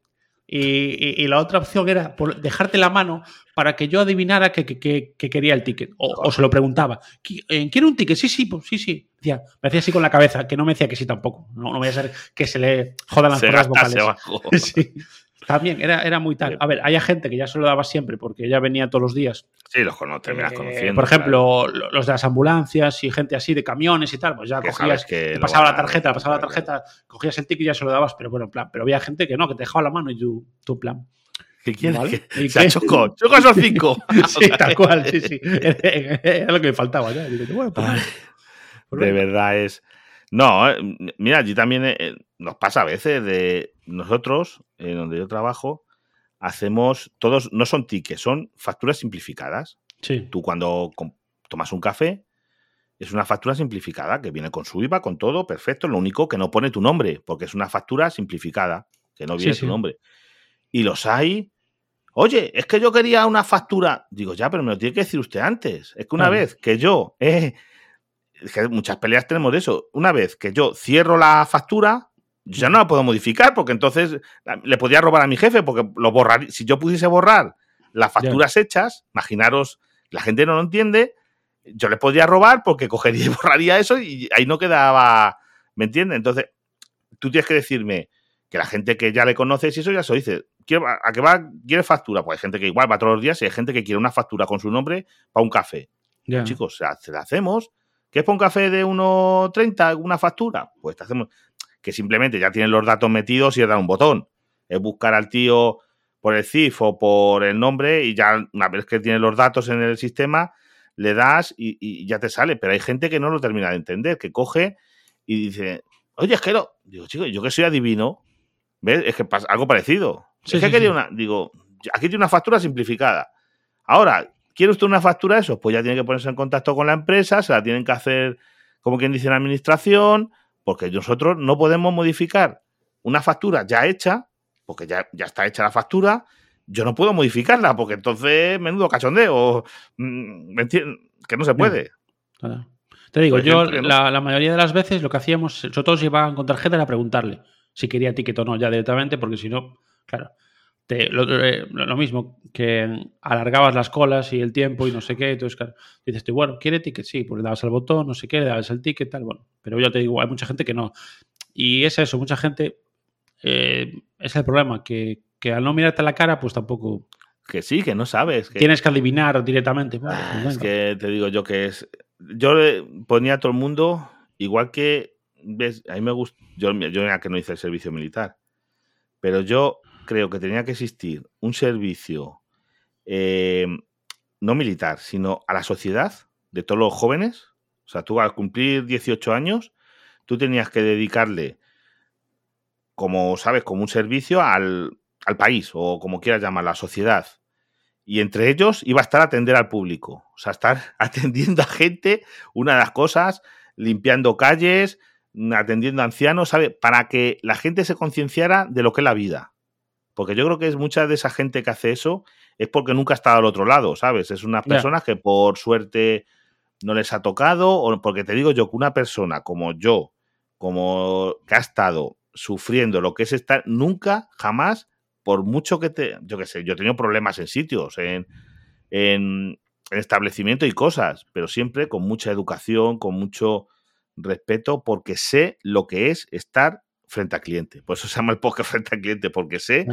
S1: y, la otra opción era dejarte la mano para que yo adivinara que, quería el ticket. O, se lo preguntaba. ¿Quiere un ticket? Sí, sí, pues, sí, sí. Me hacía así con la cabeza, que no me decía que sí tampoco. No, no voy a ser que se le jodan las cuerdas vocales. Sí. También, era, era muy tal. A ver, hay gente que ya se lo daba siempre porque ya venía todos los días.
S2: Sí, los conoces, eh, conociendo.
S1: Por ejemplo, los de las ambulancias y gente así de camiones y tal, pues ya cogías, que pasaba la tarjeta, pasaba la tarjeta, cogías el ticket y ya se lo dabas, pero bueno, en plan. Pero había gente que no, que te dejaba la mano y tú, tu plan.
S2: ¿Qué quieres? ¿Vale? Se chocó. Chocó esos cinco.
S1: sí, tal cual, sí, sí. Era lo que me faltaba ya.
S2: Pues de verdad es. No, eh, mira, allí también eh, nos pasa a veces de nosotros, en donde yo trabajo, hacemos, todos, no son tickets, son facturas simplificadas.
S1: Sí.
S2: Tú cuando tomas un café, es una factura simplificada que viene con su IVA, con todo, perfecto. Lo único que no pone tu nombre, porque es una factura simplificada, que no viene tu nombre. Y los hay. Oye, es que yo quería una factura. Digo, ya, pero me lo tiene que decir usted antes. Es que una vez que yo he muchas peleas tenemos de eso. Una vez que yo cierro la factura, ya no la puedo modificar porque entonces le podría robar a mi jefe porque lo borrar, si yo pudiese borrar las facturas hechas, imaginaros, la gente no lo entiende, yo le podría robar porque cogería y borraría eso y ahí no quedaba, ¿me entiendes? Entonces, tú tienes que decirme que la gente que ya le conoces y eso ya se dice, ¿a qué va? ¿Quiere factura? Pues hay gente que igual va todos los días y hay gente que quiere una factura con su nombre para un café. Chicos, se la hacemos ¿Qué es para un café de 1,30 una factura? Pues te hacemos que simplemente ya tienen los datos metidos y es dar un botón. Es buscar al tío por el CIF o por el nombre y ya una vez que tienes los datos en el sistema, le das y, ya te sale. Pero hay gente que no lo termina de entender, que coge y dice, oye, es que no. Digo, chico, yo que soy adivino, ¿ves? Es que pasa algo parecido. es que quería una, digo, aquí tiene una factura simplificada. Ahora, ¿Quiere usted una factura de eso? Pues ya tiene que ponerse en contacto con la empresa, se la tienen que hacer, como quien dice, en administración, porque nosotros no podemos modificar una factura ya hecha, porque ya, ya está hecha la factura, yo no puedo modificarla, porque entonces menudo cachondeo, mm, ¿me Que no se puede.
S1: Te digo, yo la, mayoría de las veces lo que hacíamos, nosotros llevaban con tarjeta era preguntarle si quería ticket o no ya directamente, porque si no, claro, eh, lo, mismo, que alargabas las colas y el tiempo y no sé qué. Entonces, claro, dices tú, bueno, ¿quiere ticket? Sí, pues le dabas el botón, no sé qué, le dabas el ticket, tal, bueno. Pero ya te digo, hay mucha gente que no. Y es eso, mucha gente, eh, es el problema, que, al no mirarte la cara, pues tampoco...
S2: Que sí, que no sabes. Que...
S1: Tienes que adivinar directamente.
S2: Ah, pues es que te digo yo que es... Yo le ponía a todo el mundo, igual que, ves, a mí me gusta, yo, yo que no hice el servicio militar, pero yo creo que tenía que existir un servicio eh, no militar, sino a la sociedad de todos los jóvenes. O sea, tú al cumplir 18 años, tú tenías que dedicarle, como sabes, como un servicio al, al país o como quieras llamar, la sociedad. Y entre ellos iba a estar atender al público. O sea, estar atendiendo a gente, una de las cosas, limpiando calles, atendiendo a ancianos, ¿sabe? Para que la gente se concienciara de lo que es la vida. Porque yo creo que es mucha de esa gente que hace eso es porque nunca ha estado al otro lado, ¿sabes? Es unas personas que por suerte no les ha tocado, o porque te digo yo que una persona como yo, como que ha estado sufriendo lo que es estar, nunca, jamás, por mucho que te, yo qué sé, yo he tenido problemas en sitios, en, en, en establecimiento y cosas, pero siempre con mucha educación, con mucho respeto, porque sé lo que es estar frente al cliente. Por eso se llama el podcast frente al cliente, porque sé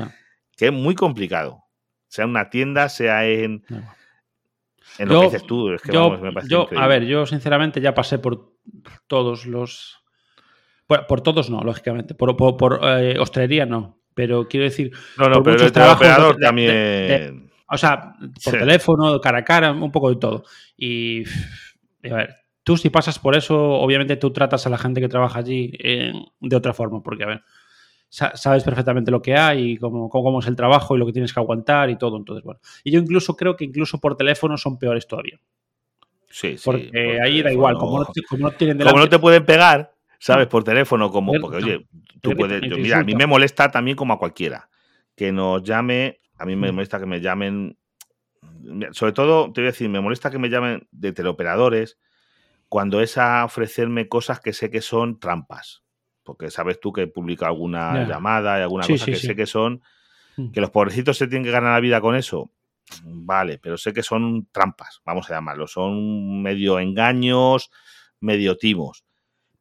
S2: que es muy complicado. Sea en una tienda, sea en, en lo que dices tú. Es que
S1: yo, a ver, yo sinceramente ya pasé por todos los. por todos no, lógicamente. Por, por, eh, hostelería no. Pero quiero decir.
S2: No, no, pero el operador también.
S1: o sea, por teléfono, cara a cara, un poco de todo. Y a ver, tú si pasas por eso, obviamente tú tratas a la gente que trabaja allí eh, de otra forma, porque, a ver, sabes perfectamente lo que hay y cómo, cómo, es el trabajo y lo que tienes que aguantar y todo. Entonces, bueno. Y yo incluso creo que incluso por teléfono son peores todavía.
S2: Sí, sí.
S1: Porque ahí da igual, como no, como no tienen
S2: Como no te pueden pegar, ¿sabes? Por teléfono, como. Porque, oye, tú puedes. mira, a mí me molesta también como a cualquiera. Que nos llame. A mí me mm. molesta que me llamen. Sobre todo, te voy a decir, me molesta que me llamen de teleoperadores cuando es a ofrecerme cosas que sé que son trampas porque sabes tú que publica alguna llamada y alguna cosa que sé que son, mm. que los pobrecitos se tienen que ganar la vida con eso. Vale, pero sé que son trampas, vamos a llamarlo, son medio engaños, medio timos.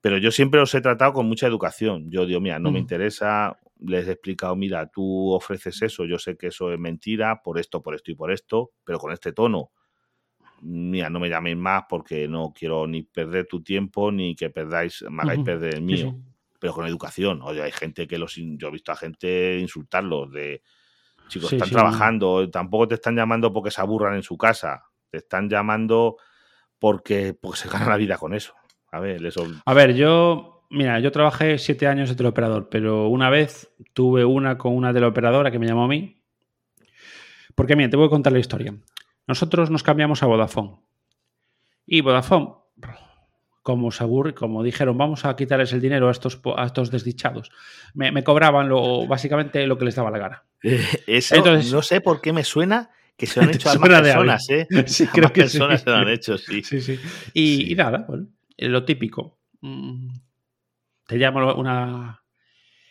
S2: Pero yo siempre los he tratado con mucha educación. Yo digo, mira, no me mm. interesa, les he explicado, mira, tú ofreces eso, yo sé que eso es mentira, por esto, por esto y por esto, pero con este tono. Mira, no me llaméis más porque no quiero ni perder tu tiempo ni que perdáis, me hagáis perder el mío pero con educación. Oye, hay gente que los. Yo he visto a gente insultarlos de. Chicos, están trabajando, tampoco te están llamando porque se aburran en su casa, te están llamando porque, porque se gana la vida con eso. A ver, eso...
S1: A ver, yo. Mira, yo trabajé siete años de teleoperador, pero una vez tuve una con una teleoperadora que me llamó a mí. Porque, mira, te voy a contar la historia. Nosotros nos cambiamos a Vodafone. Y Vodafone como Sagur, como dijeron, vamos a quitarles el dinero a estos, a estos desdichados. Me, cobraban lo, básicamente lo que les daba la gana.
S2: eso no sé por qué me suena que se han hecho a más personas, ¿eh?
S1: Sí, creo que
S2: personas se lo han hecho, sí.
S1: sí, sí. Y, nada, bueno, lo típico. Mm, te llamo una.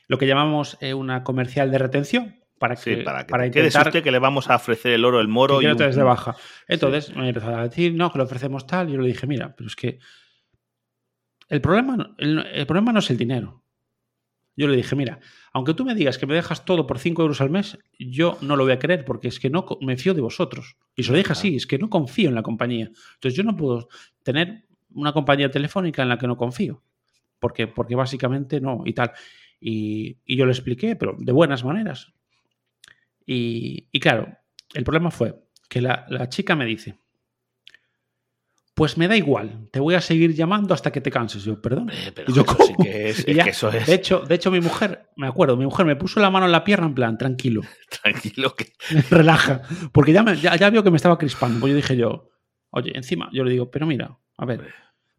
S1: Lo que llamamos eh, una comercial de retención. Para que,
S2: para que, para intentar, que le vamos a ofrecer el oro, el moro
S1: y. no te de baja. Entonces me empezó a decir, no, que le ofrecemos tal. Y yo le dije, mira, pero es que el problema, el, problema no es el dinero. Yo le dije, mira, aunque tú me digas que me dejas todo por 5 euros al mes, yo no lo voy a creer porque es que no me fío de vosotros. Y se lo dije así, es que no confío en la compañía. Entonces yo no puedo tener una compañía telefónica en la que no confío. Porque, porque básicamente no, y tal. Y, yo le expliqué, pero de buenas maneras. Y, claro, el problema fue que la chica me dice, pues me da igual, te voy a seguir llamando hasta que te canses. Yo, perdón.
S2: yo, sí que es, eso es.
S1: De hecho, de hecho, mi mujer, me acuerdo, mi mujer me puso la mano en la pierna en plan, tranquilo.
S2: Tranquilo que.
S1: Relaja. Porque ya, ya, vio que me estaba crispando. Pues yo dije yo, oye, encima, yo le digo, pero mira, a ver,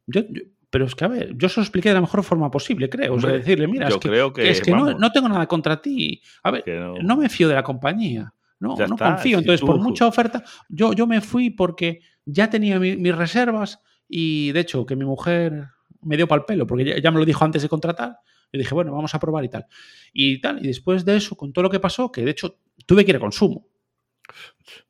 S1: yo, pero es que, a ver, yo se lo expliqué de la mejor forma posible, creo. o sea, decirle, mira, es que, creo que, es que no, tengo nada contra ti. A ver, no. me fío de la compañía. No, no confío. Entonces, por mucha oferta, yo, yo me fui porque ya tenía mis reservas y de hecho que mi mujer me dio pal pelo porque ya, me lo dijo antes de contratar. Y dije, bueno, vamos a probar y tal. Y tal. Y después de eso, con todo lo que pasó, que de hecho tuve que ir a consumo.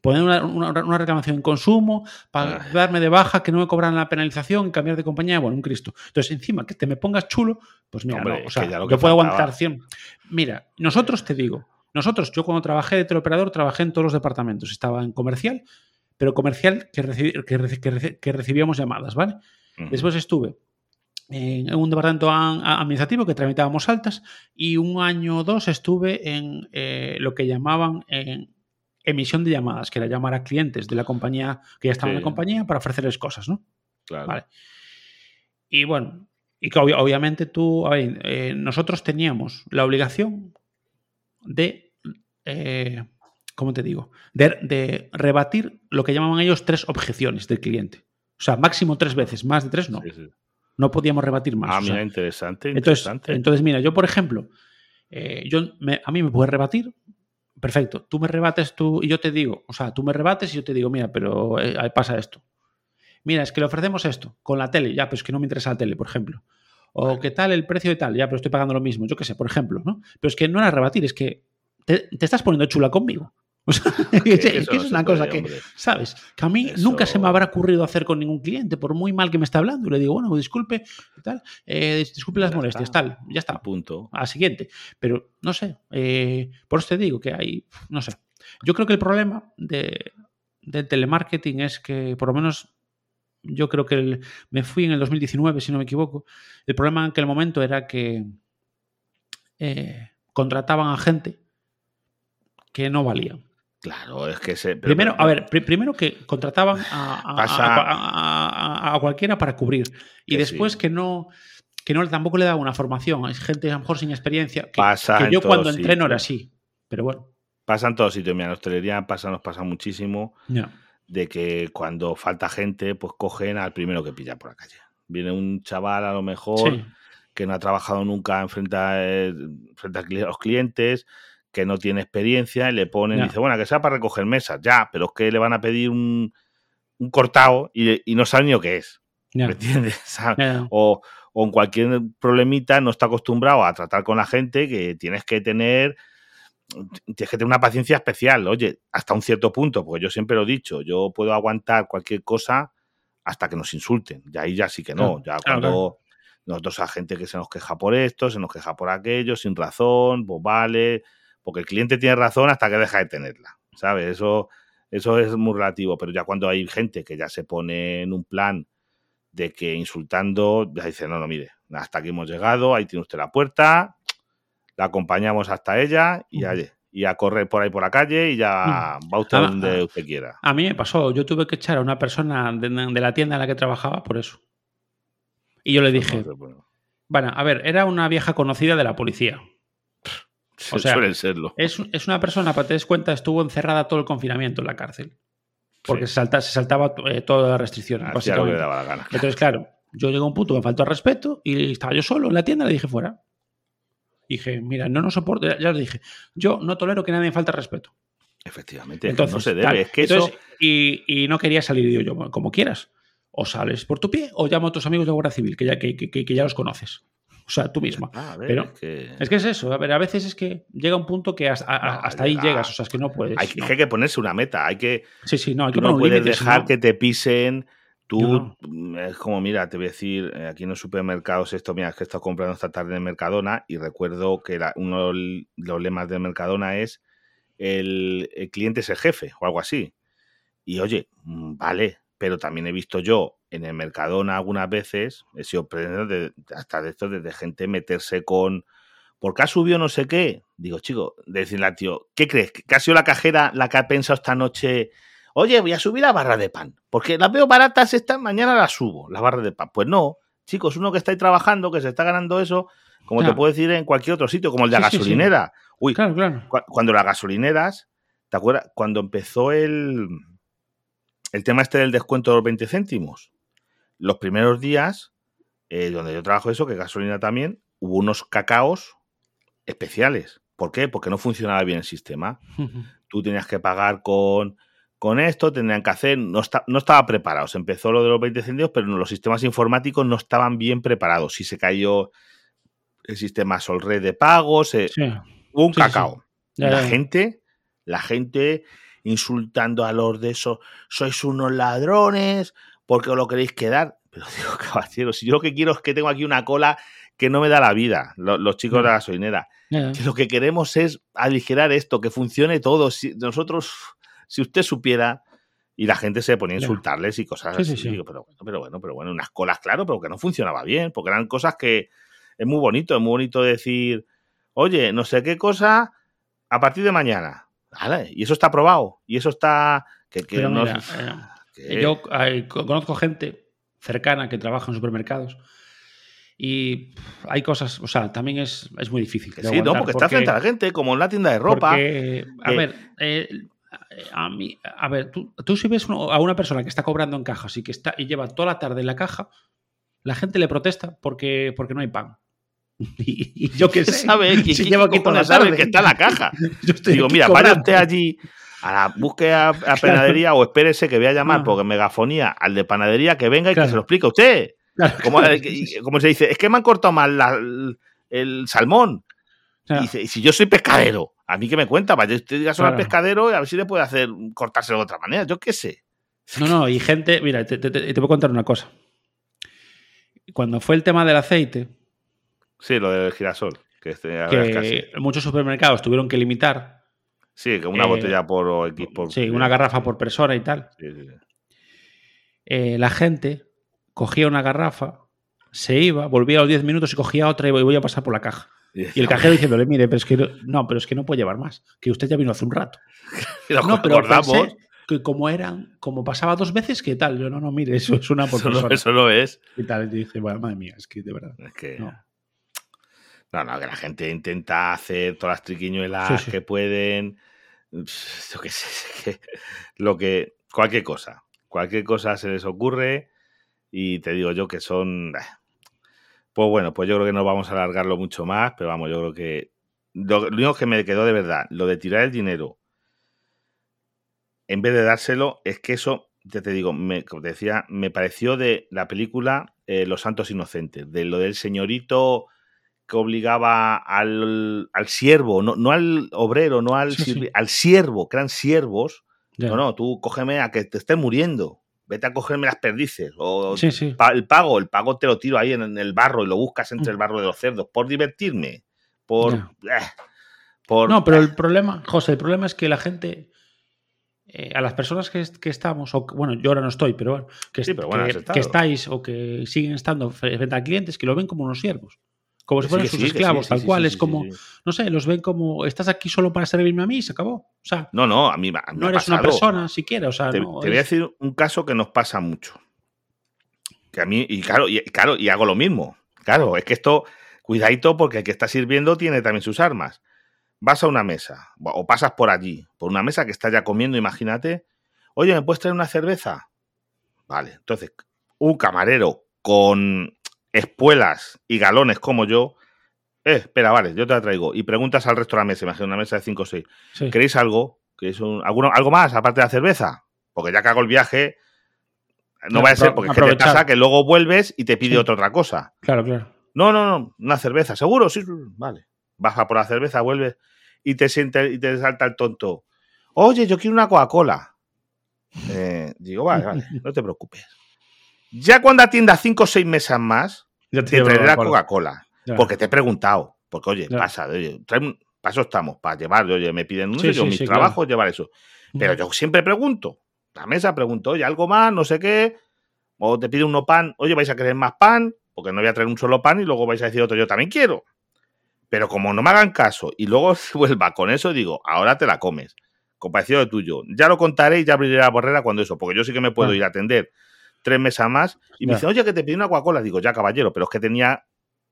S1: Poner una, reclamación en consumo, para ah. darme de baja, que no me cobran la penalización, cambiar de compañía, bueno, un Cristo. Entonces, encima, que te me pongas chulo, pues mira, no, o sea, yo puedo aguantar 100. Mira, nosotros te digo, nosotros, yo cuando trabajé de teleoperador, trabajé en todos los departamentos. Estaba en comercial, pero comercial que, recibíamos llamadas, ¿vale? Después estuve en un departamento administrativo que tramitábamos altas y un año o dos estuve en eh, lo que llamaban en emisión de llamadas, que era llamar a clientes de la compañía que ya estaban en la compañía para ofrecerles cosas, ¿no?
S2: Claro. Vale.
S1: Y bueno, y que obviamente tú, a ver, eh, nosotros teníamos la obligación de eh, ¿cómo te digo? De, rebatir lo que llamaban ellos tres objeciones del cliente. O sea, máximo tres veces, más de tres no. No podíamos rebatir más.
S2: Ah, mira, interesante,
S1: Entonces, mira, yo, por ejemplo, eh, yo a mí me puedes rebatir, perfecto. Tú me rebates tú y yo te digo, o sea, tú me rebates y yo te digo, mira, pero eh, pasa esto. Mira, es que le ofrecemos esto con la tele, ya, pero es que no me interesa la tele, por ejemplo. O qué tal el precio de tal, ya, pero estoy pagando lo mismo, yo qué sé, por ejemplo, ¿no? Pero es que no era rebatir, es que te estás poniendo chula conmigo. es, que es una cosa que, ¿sabes? Que a mí nunca se me habrá ocurrido hacer con ningún cliente, por muy mal que me esté hablando. Y le digo, bueno, disculpe, tal, eh, disculpe las molestias, tal, ya está.
S2: Punto.
S1: A siguiente. Pero no sé, eh, por eso te digo que hay, no sé. Yo creo que el problema de, del telemarketing es que, por lo menos, yo creo que me fui en el 2019, si no me equivoco. El problema en aquel momento era que eh, contrataban a gente que no valía
S2: Claro, es que se.
S1: Primero, a ver, pri- primero que contrataban a, a-
S2: Pasa-
S1: a- a- a- a cualquiera para cubrir. Y
S2: Que
S1: después
S2: sí.
S1: que no, que no tampoco le daba una formación. Es gente a lo mejor sin experiencia. Que,
S2: Pasa
S1: que
S2: en
S1: yo
S2: todos
S1: cuando entré no era así. Pero bueno.
S2: Pasa en todos sitios. Mira, en la hostelería pasa, nos pasa muchísimo de que cuando falta gente, pues cogen al primero que pilla por la calle. Viene un chaval a lo mejor
S1: Sí.
S2: que no ha trabajado nunca en frente a, eh, frente a los clientes, que no tiene experiencia, y le ponen,
S1: Ya.
S2: dice, bueno, que sea para recoger mesas, ya, pero es que le van a pedir un, un cortado y, y no saben ni lo que es. ¿Me entiendes? O, o en cualquier problemita no está acostumbrado a tratar con la gente que tienes que tener tienes que tener una paciencia especial, oye, hasta un cierto punto, porque yo siempre lo he dicho, yo puedo aguantar cualquier cosa hasta que nos insulten, y ahí ya sí que no, ya
S1: claro,
S2: cuando nosotros a gente que se nos queja por esto, se nos queja por aquello, sin razón, pues vale, porque el cliente tiene razón hasta que deja de tenerla, ¿sabes? Eso, eso es muy relativo, pero ya cuando hay gente que ya se pone en un plan de que insultando, ya dice, no, no, mire, hasta aquí hemos llegado, ahí tiene usted la puerta, la acompañamos hasta ella y, y a correr por ahí por la calle y ya va usted donde usted quiera.
S1: A mí me pasó. Yo tuve que echar a una persona de, de la tienda en la que trabajaba por eso. Y yo le dije,
S2: bueno,
S1: a ver, era una vieja conocida de la policía. O sea,
S2: suelen serlo.
S1: Es, es una persona, para que te des cuenta, estuvo encerrada todo el confinamiento en la cárcel. Porque
S2: Sí.
S1: se, salta- se saltaba eh, todas las restricciones,
S2: Hacía lo que le daba la gana.
S1: Entonces, claro, yo llegué a un punto, me faltó el respeto y estaba yo solo en la tienda, le dije fuera. Dije, mira, no nos soporto, ya le dije, yo no tolero que nadie me falte respeto.
S2: Efectivamente,
S1: Entonces,
S2: no se debe.
S1: tal.
S2: es que
S1: Entonces,
S2: eso.
S1: y, y no quería salir, digo yo, bueno, como quieras. O sales por tu pie o llamo a tus amigos de Guardia Civil, que ya, que, que- que ya los conoces. O sea, tú misma.
S2: Ah, ver,
S1: pero-
S2: es que,
S1: Es que es eso, a ver, a veces es que llega un punto que hasta, a-
S2: No,
S1: hasta ahí
S2: llega-
S1: llegas, o sea, es que no puedes.
S2: hay,
S1: no.
S2: hay que ponerse una meta. Hay que,
S1: Sí, sí, no, hay que
S2: no puedes dejar que te pisen. Tú, mm, es como, mira, te voy a decir, eh, aquí en los supermercados, esto, mira, es que he estado comprando esta tarde en Mercadona y recuerdo que la- uno de los lemas de Mercadona es el, el cliente es el jefe o algo así. Y oye, mm, vale, pero también he visto yo en el Mercadona algunas veces, he sido prendido de, hasta de esto, de, de gente meterse con, porque ha subido no sé qué. Digo, chico, decirle al tío, ¿qué crees? ¿Que ha sido la cajera la que ha pensado esta noche? Oye, voy a subir la barra de pan, porque las veo baratas esta mañana las subo, la barra de pan. Pues no, chicos, uno que está ahí trabajando, que se está ganando eso, como
S1: Claro.
S2: te puedo decir en cualquier otro sitio, como el de la
S1: Sí, sí, sí.
S2: gasolinera. Uy,
S1: Claro, claro.
S2: cu- cuando las gasolineras, ¿te acuerdas? Cuando empezó el, el tema este del descuento de los 20 céntimos, los primeros días, eh, donde yo trabajo eso, que gasolina también, hubo unos cacaos especiales. ¿Por qué? Porque no funcionaba bien el sistema. Tú tenías que pagar con, con esto, tendrían que hacer, no, está- no estaba preparado. Se empezó lo de los 20 céntimos, pero los sistemas informáticos no estaban bien preparados. Si se cayó el sistema Solred de pagos, eh,
S1: Sí.
S2: hubo un
S1: Sí,
S2: cacao. La gente, la gente insultando a los de esos, sois unos ladrones, porque os lo queréis quedar. Pero digo, caballero, si yo lo que quiero es que tengo aquí una cola que no me da la vida, lo- los, chicos de la gasolinera. Que lo que queremos es aligerar esto, que funcione todo. Si nosotros, si usted supiera, y la gente se ponía a insultarles y cosas
S1: Sí, sí,
S2: así.
S1: sí.
S2: Digo, pero bueno, pero bueno, pero bueno, unas colas, claro, pero que no funcionaba bien, porque eran cosas que es muy bonito, es muy bonito decir, oye, no sé qué cosa, a partir de mañana. Vale, y eso está aprobado, y eso está. Que, que
S1: Pero
S2: no-
S1: mira,
S2: que-
S1: Yo eh, co- conozco gente cercana que trabaja en supermercados y hay cosas, o sea, también es, es muy difícil.
S2: sí, no, porque, está frente a la gente, como en la tienda de ropa.
S1: porque, a
S2: que-
S1: ver, eh, a mí, a ver, tú, tú si ves uno- a una persona que está cobrando en cajas y que está y lleva toda la tarde en la caja, la gente le protesta porque, porque no hay pan. Y, y yo qué sé,
S2: sabe? ¿Quién,
S1: si llevo aquí toda la
S2: sabe
S1: tarde.
S2: que está en la caja?
S1: Yo
S2: Digo, mira, vaya usted allí a la búsqueda a panadería o espérese que voy a llamar
S1: Ah.
S2: porque megafonía al de panadería que venga y
S1: Claro.
S2: que se lo explique a usted.
S1: Claro,
S2: ¿Cómo,
S1: claro.
S2: y- cómo se dice? Es que me han cortado mal la- el, salmón. Y dice, y si yo soy pescadero, ¿a mí qué me cuenta? Vaya usted diga al
S1: Claro.
S2: pescadero y a ver si le puede hacer cortárselo de otra manera. Yo qué sé.
S1: No, no, y gente, mira, te, te- te- te voy a contar una cosa. Cuando fue el tema del aceite,
S2: Sí, lo del girasol. Que este, que
S1: que muchos supermercados tuvieron que limitar,
S2: Sí, que una
S1: eh,
S2: botella por X por.
S1: sí, una garrafa por persona y tal,
S2: Sí, sí, sí.
S1: eh, la gente cogía una garrafa, se iba, volvía a los 10 minutos y cogía otra y voy a pasar por la caja. Y el cajero diciéndole, mire, pero es que no, pero es que no puede llevar más, que usted ya vino hace un rato.
S2: no, pero
S1: pensé que como eran, como pasaba dos veces, ¿qué tal? Yo no, no, mire, eso es una por
S2: eso, no, eso no es.
S1: Y tal, y dice, bueno, madre mía, es que de verdad.
S2: Es que... No. no. que la gente intenta hacer todas las triquiñuelas que pueden. Yo qué sé, lo que. Cualquier cosa. Cualquier cosa se les ocurre. Y te digo yo que son. Pues bueno, pues yo creo que no vamos a alargarlo mucho más, pero vamos, yo creo que lo, único que me quedó de verdad, lo de tirar el dinero en vez de dárselo, es que eso, ya te digo, me, como te decía, me pareció de la película eh, Los Santos Inocentes, de lo del señorito que obligaba al, al siervo, no, no, al obrero, no al, al siervo, que eran siervos. No, no, tú cógeme a que te estés muriendo vete a cogerme las perdices. O el pago, el pago te lo tiro ahí en, el barro y lo buscas entre mm. el barro de los cerdos. Por divertirme. Por. Eh,
S1: por no, pero el problema, José, el problema es que la gente. Eh, a las personas que, estamos, o bueno, yo ahora no estoy, pero bueno, que, que, estáis o que siguen estando frente a clientes que lo ven como unos siervos como si fueran sus esclavos, tal cual. es como, no sé, los ven como, estás aquí solo para servirme a mí y se acabó. O sea,
S2: no, no, a mí,
S1: no eres una persona siquiera. O sea,
S2: te, voy a decir un caso que nos pasa mucho. Que a mí, y claro, y, claro, y hago lo mismo. Claro, es que esto, cuidadito, porque el que está sirviendo tiene también sus armas. Vas a una mesa, o pasas por allí, por una mesa que está ya comiendo, imagínate. Oye, ¿me puedes traer una cerveza? Vale, entonces, un camarero con espuelas y galones como yo, eh, espera, vale, yo te la traigo. Y preguntas al resto de la mesa, imagino una mesa de 5 o 6. ¿Queréis algo? ¿Queréis un, alguno, algo más aparte de la cerveza? Porque ya que hago el viaje, no, va a ser porque te pasa que luego vuelves y te pide otra cosa.
S1: Claro, claro.
S2: No, no, no, una cerveza, seguro, sí, vale. Baja por la cerveza, vuelves y te siente y te salta el tonto. Oye, yo quiero una Coca-Cola. Eh, digo, vale, vale, no te preocupes. Ya cuando atienda cinco o seis mesas más, te, traeré la Coca-Cola. Porque te he preguntado. Porque, oye, pasa, oye, trae, para eso estamos, para llevar, oye, me piden un sitio, mi trabajo llevar eso. Pero yo siempre pregunto. La mesa pregunto, oye, algo más, no sé qué. O te pide uno pan, oye, vais a querer más pan, porque no voy a traer un solo pan y luego vais a decir otro, yo también quiero. Pero como no me hagan caso y luego vuelva con eso, digo, ahora te la comes. Comparecido de tuyo. Ya lo contaré y ya abriré la borrera cuando eso, porque yo sí que me puedo ir a atender tres mesas más. Y me dice, oye, que te pidió una Coca-Cola. Digo, ya, caballero, pero es que tenía,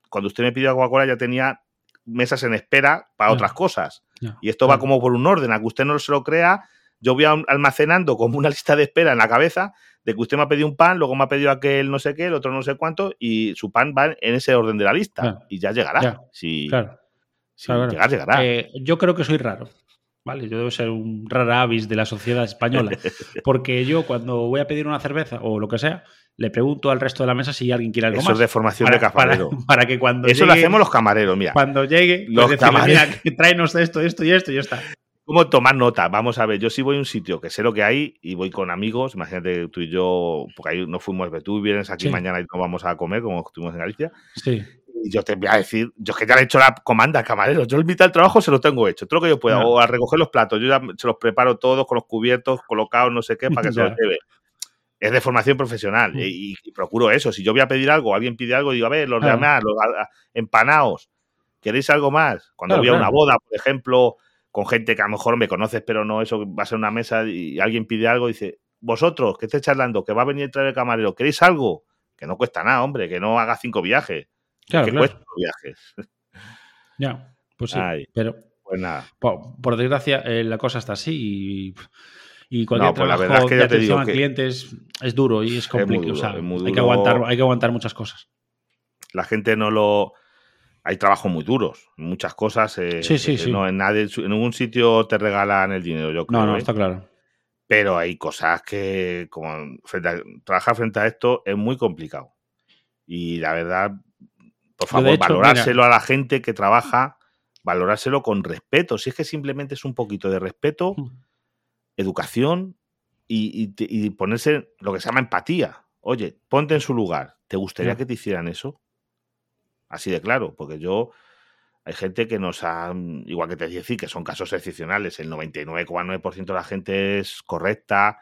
S2: cuando usted me pidió Coca-Cola, ya tenía mesas en espera para otras cosas. Y esto va como por un orden, a que usted no se lo crea. Yo voy almacenando como una lista de espera en la cabeza de que usted me ha pedido un pan, luego me ha pedido aquel no sé qué, el otro no sé cuánto, y su pan va en ese orden de la lista. Y ya llegará. Si,
S1: claro.
S2: llegar, llegará.
S1: Eh, yo creo que soy raro. ¿Vale? Yo debo ser un rara avis de la sociedad española, porque yo cuando voy a pedir una cerveza o lo que sea, le pregunto al resto de la mesa si alguien quiere algo
S2: más.
S1: Eso
S2: es de formación de camarero.
S1: Para, que cuando
S2: Eso lo hacemos los camareros, mira.
S1: Cuando llegue,
S2: pues los camareros.
S1: tráenos esto, esto y esto y ya está.
S2: ¿Cómo tomar nota? Vamos a ver, yo sí voy a un sitio que sé lo que hay y voy con amigos, imagínate tú y yo, porque ahí no fuimos, tú vienes aquí mañana y no vamos a comer como estuvimos en Galicia.
S1: Sí.
S2: Y yo te voy a decir, yo es que ya le he hecho la comanda camarero. Yo el mitad del trabajo se lo tengo hecho, todo lo que yo pueda. O a recoger los platos, yo ya se los preparo todos con los cubiertos colocados, no sé qué, para que se los lleve. Es de formación profesional mm. y, procuro eso. Si yo voy a pedir algo, alguien pide algo, digo, a ver, los de demás, los empanados, ¿queréis algo más? Cuando voy a una boda, por ejemplo, con gente que a lo mejor me conoces, pero no eso, va a ser una mesa y alguien pide algo, dice, vosotros, que estéis charlando, que va a venir a traer el camarero, ¿queréis algo? Que no cuesta nada, hombre, que no haga cinco viajes. Claro, que viajes.
S1: Ya, pues sí. pero
S2: pues nada.
S1: Por, desgracia, eh, la cosa está así y, y cualquier pues trabajo de atención a clientes es duro y es complicado. hay, que aguantar, hay que aguantar muchas cosas.
S2: La gente no lo hay trabajos muy duros, muchas cosas. Eh,
S1: sí, sí, sí.
S2: No, en, nadie, en ningún sitio te regalan el dinero, yo creo.
S1: No, no,
S2: ¿eh?
S1: está claro.
S2: Pero hay cosas que, como trabajar frente a esto es muy complicado. Y la verdad, por favor, valorárselo a la gente que trabaja, valorárselo con respeto. Si es que simplemente es un poquito de respeto, hmm. educación y, ponerse lo que se llama empatía. Oye, ponte en su lugar. ¿Te gustaría que te hicieran eso? Así de claro, porque yo hay gente que nos ha, igual que te decía, que son casos excepcionales, el 99,9% de la gente es correcta,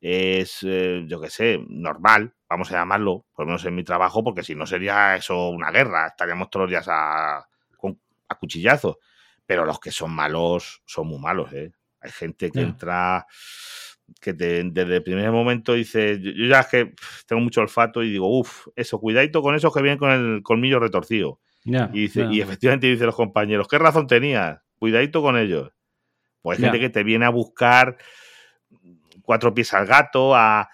S2: es, eh, yo qué sé, normal, vamos a llamarlo, por lo menos en mi trabajo, porque si no sería eso una guerra, estaríamos todos los días a, a cuchillazos. Pero los que son malos son muy malos, ¿eh? Hay gente que entra que desde el primer momento dice, yo, ya es que tengo mucho olfato y digo, uff, eso, cuidadito con esos que vienen con el colmillo retorcido. y, dice, y efectivamente dice los compañeros, ¿qué razón tenías? Cuidadito con ellos. Pues hay gente que te viene a buscar cuatro pies al gato, a,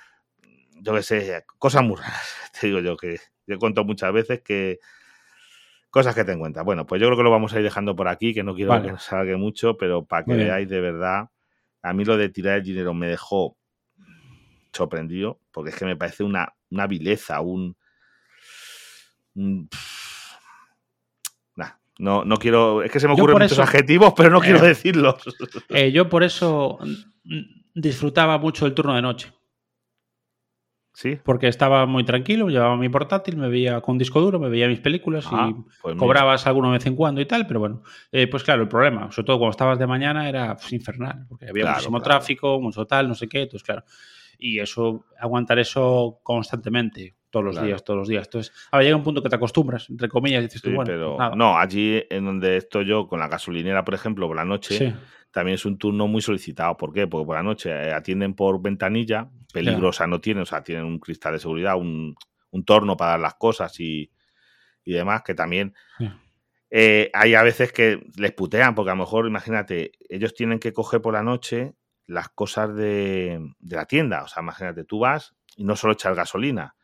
S2: yo qué sé, cosas muy raras. Te digo yo que yo contado muchas veces que cosas que te encuentras. Bueno, pues yo creo que lo vamos a ir dejando por aquí, que no quiero que nos salga mucho, pero para que veáis de verdad a mí lo de tirar el dinero me dejó sorprendido, porque es que me parece una, una vileza, un... no, no quiero. Es que se me ocurren muchos adjetivos, pero no quiero eh, decirlos.
S1: Eh, yo por eso disfrutaba mucho el turno de noche.
S2: Sí.
S1: Porque estaba muy tranquilo, llevaba mi portátil, me veía con disco duro, me veía mis películas y ah, pues cobrabas alguna vez en cuando y tal, pero bueno, eh, pues claro, el problema, sobre todo cuando estabas de mañana, era pues, infernal, porque había muchísimo tráfico, mucho tal, no sé qué, entonces claro. Y eso, aguantar eso constantemente, todos los días, todos los días. Entonces, ahora llega un punto que te acostumbras, entre comillas, y dices tú, bueno,
S2: pero no, allí en donde estoy yo, con la gasolinera, por ejemplo, por la noche, también es un turno muy solicitado. ¿Por qué? Porque por la noche eh, atienden por ventanilla, peligrosa no tienen, o sea, tienen un cristal de seguridad, un, torno para dar las cosas y, demás, que también eh, hay a veces que les putean, porque a lo mejor, imagínate, ellos tienen que coger por la noche las cosas de, de la tienda. O sea, imagínate, tú vas y no solo echar gasolina,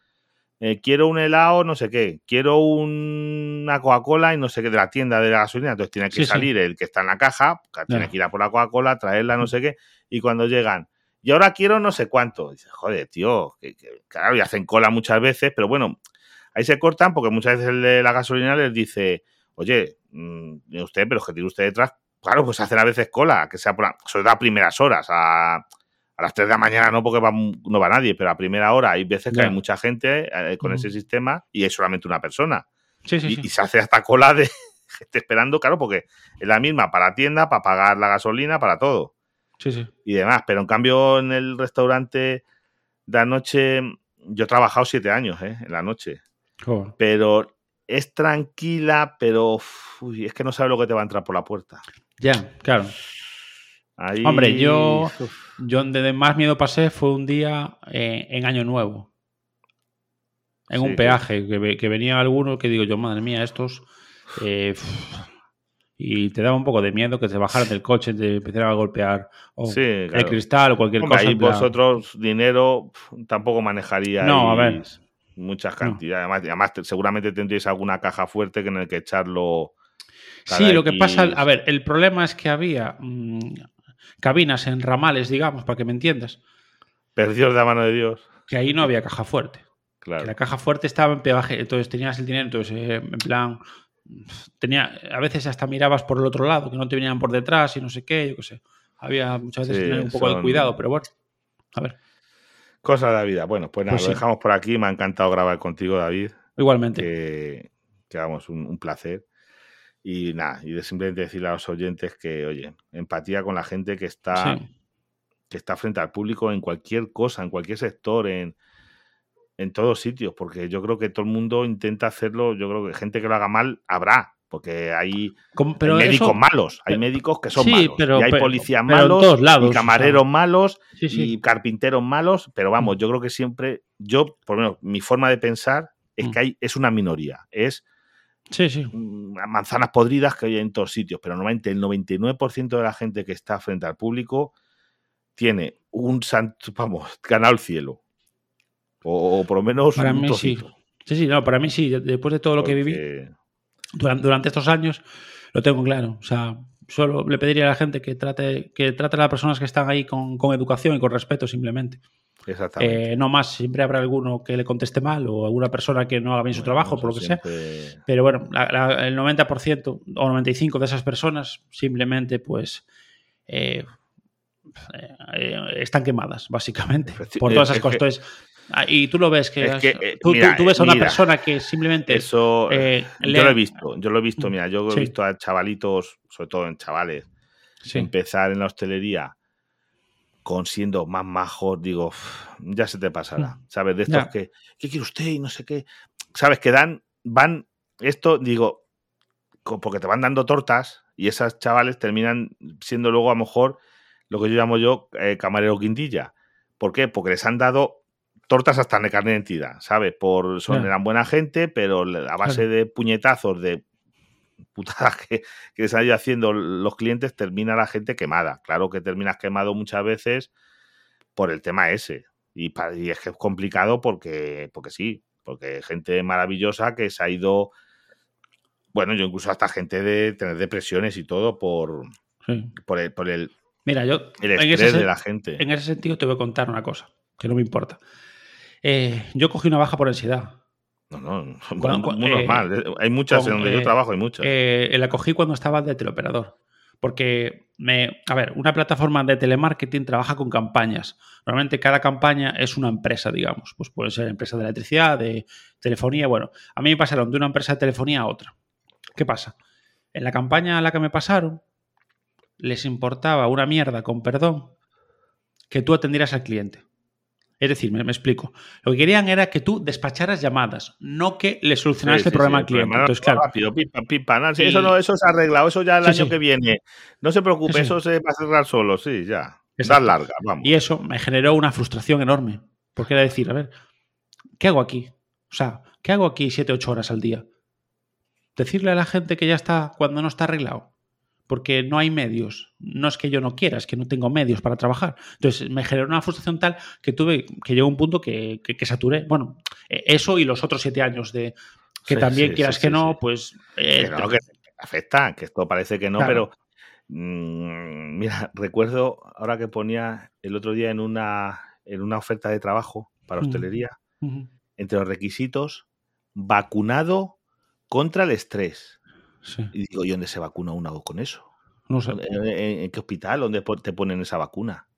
S2: eh, quiero un helado, no sé qué, quiero una Coca-Cola y no sé qué de la tienda de la gasolina, entonces tiene que salir el que está en la caja, tiene que ir a por la Coca-Cola, traerla, no mm. sé qué, y cuando llegan, y ahora quiero no sé cuánto, dice, joder, tío, que, claro, y hacen cola muchas veces, pero bueno, ahí se cortan porque muchas veces el de la gasolina les dice, oye, mmm, usted, pero que tiene usted detrás, claro, pues hacen a veces cola, que sea por sobre todo a primeras horas, a a las 3 de la mañana no, porque no va nadie, pero a primera hora hay veces que hay mucha gente eh, con ese sistema y hay solamente una persona.
S1: Sí, sí,
S2: y, se hace hasta cola de gente esperando, claro, porque es la misma para tienda, para pagar la gasolina, para todo.
S1: Sí, sí.
S2: Y demás. Pero en cambio, en el restaurante de anoche, yo he trabajado siete años, ¿eh? En la noche. Pero es tranquila, pero es que no sabe lo que te va a entrar por la puerta.
S1: Ya, claro. Hombre, yo, yo donde más miedo pasé fue un día eh, en Año Nuevo. En un peaje, que, venía alguno que digo yo, madre mía, estos... Eh, y te daba un poco de miedo que te bajaran del coche, te empezaran a golpear el cristal o cualquier cosa.
S2: Y vosotros dinero tampoco manejaríais
S1: no, a ver.
S2: muchas cantidades. Además, seguramente tendríais alguna caja fuerte que en el que echarlo.
S1: Sí, lo que pasa, a ver, el problema es que había mm, cabinas en ramales, digamos, para que me entiendas.
S2: Perdidos de la mano de Dios.
S1: Que ahí no había caja fuerte. Claro. la caja fuerte estaba en peaje, entonces tenías el dinero, entonces eh, en plan, tenía, a veces hasta mirabas por el otro lado, que no te venían por detrás y no sé qué, yo qué sé. Había muchas veces tener un poco de cuidado, pero bueno, a ver.
S2: Cosa de la vida. Bueno, pues nada, pues lo dejamos por aquí. Me ha encantado grabar contigo, David.
S1: Igualmente.
S2: Que, que un placer. Y nada, y de simplemente decirle a los oyentes que, oye, empatía con la gente que está, que está frente al público en cualquier cosa, en cualquier sector, en, en todos sitios, porque yo creo que todo el mundo intenta hacerlo, yo creo que gente que lo haga mal habrá, porque hay, médicos malos, hay médicos que son malos, y hay policías malos, y camareros malos, y carpinteros malos, pero vamos, mm. yo creo que siempre, yo, por lo menos, mi forma de pensar es mm. que hay, es una minoría, es
S1: Sí, sí.
S2: Mm, manzanas podridas que hay en todos sitios, pero normalmente el 99% de la gente que está frente al público tiene un santo, vamos, ganado cielo. O, por lo menos
S1: para mí sí. Sí, sí, no, para mí sí. Después de todo lo que viví durante, estos años, lo tengo claro. O sea, solo le pediría a la gente que trate, que trate a las personas que están ahí con, con educación y con respeto simplemente.
S2: Exactamente.
S1: Eh, no más, siempre habrá alguno que le conteste mal o alguna persona que no haga bien su trabajo, por lo que sea. Pero bueno, el 90% o 95% de esas personas simplemente pues eh, eh, están quemadas, básicamente, por todas esas cosas. Ah, y tú lo ves que, tú, ves a una persona que simplemente
S2: eso yo lo he visto yo lo he visto mira yo he visto a chavalitos sobre todo en chavales empezar en la hostelería con siendo más majos, digo, ya se te pasará. Mm. ¿Sabes? De estos que, ¿qué quiere usted? Y no sé qué. ¿Sabes? Que dan, van, esto, digo, porque te van dando tortas y esas chavales terminan siendo luego a lo mejor lo que yo llamo yo eh, camarero quintilla. ¿Por qué? Porque les han dado tortas hasta de carne de entidad, ¿sabes? Por, son, eran buena gente, pero a base de puñetazos, de putadas que, que les han ido haciendo los clientes, termina la gente quemada. Claro que terminas quemado muchas veces por el tema ese. Y, y es que es complicado porque, porque sí, porque gente maravillosa que se ha ido bueno, yo incluso hasta gente de tener depresiones y todo por, por, el, por el,
S1: Mira, yo,
S2: el estrés de la gente.
S1: En ese sentido te voy a contar una cosa, que no me importa. Eh, yo cogí una baja por ansiedad.
S2: No, no, muy, normal. Eh, hay muchas en donde yo eh, trabajo, hay muchas.
S1: la cogí cuando estaba de teleoperador. Porque, me, a ver, una plataforma de telemarketing trabaja con campañas. Normalmente cada campaña es una empresa, digamos. Pues puede ser empresa de electricidad, de telefonía. Bueno, a mí me pasaron de una empresa de telefonía a otra. ¿Qué pasa? En la campaña a la que me pasaron, les importaba una mierda, con perdón, que tú atendieras al cliente. Es decir, me, explico. Lo que querían era que tú despacharas llamadas, no que le solucionaras el problema al cliente. Entonces, claro.
S2: Rápido, pipa, pipa, eso, no, eso se ha arreglado, eso ya el año que viene. No se preocupe, eso se va a cerrar solo, sí, ya. Dar larga, vamos.
S1: Y eso me generó una frustración enorme. Porque era decir, a ver, ¿qué hago aquí? O sea, ¿qué hago aquí 7, 8 horas al día? decirle a la gente que ya está cuando no está arreglado. Porque no hay medios. No es que yo no quiera, es que no tengo medios para trabajar. Entonces me generó una frustración tal que tuve, que llegó un punto que, que, saturé. Bueno, e, eso y los otros siete años de que también quieras que no, pues.
S2: Eh, que que afecta, que esto parece que no, pero. Mm, mira, recuerdo ahora que ponía el otro día en una, en una oferta de trabajo para hostelería, entre los requisitos, vacunado contra el estrés. Y digo, ¿y dónde se vacuna uno con eso?
S1: No sé.
S2: ¿En, qué hospital? ¿Dónde te ponen esa vacuna?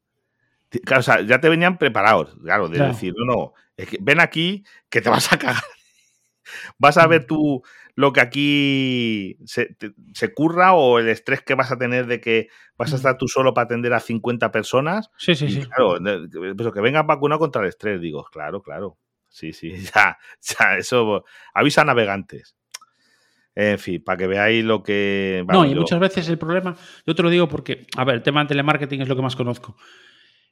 S2: Claro, o sea, ya te venían preparados, claro, de decir, no, no, ven aquí que te vas a cagar. vas a ver tú lo que aquí se, curra o el estrés que vas a tener de que vas a estar tú solo para atender a 50 personas.
S1: Sí, sí, sí.
S2: Claro, pero que vengas vacunado contra el estrés, digo, claro, claro. Sí, sí, ya, ya, eso avisa navegantes. En fin, para que veáis lo que.
S1: no, y muchas veces el problema, yo te lo digo porque, a ver, el tema del telemarketing es lo que más conozco.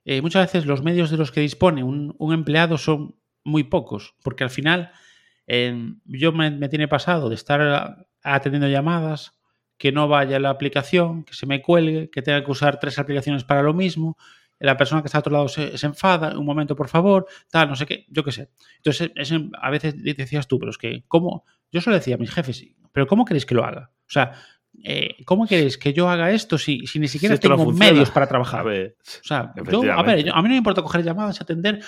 S1: Eh, muchas veces los medios de los que dispone un, empleado son muy pocos, porque al final yo me, tiene pasado de estar atendiendo llamadas, que no vaya la aplicación, que se me cuelgue, que tenga que usar tres aplicaciones para lo mismo, la persona que está a otro lado se, enfada, un momento por favor, tal, no sé qué, yo qué sé. Entonces, a veces decías tú, pero es que, ¿cómo? Yo solo decía a mis jefes, pero ¿cómo queréis que lo haga? O sea, eh, ¿cómo queréis que yo haga esto si, si ni siquiera tengo medios para trabajar? A ver, o sea, a, ver a mí no me importa coger llamadas, atender,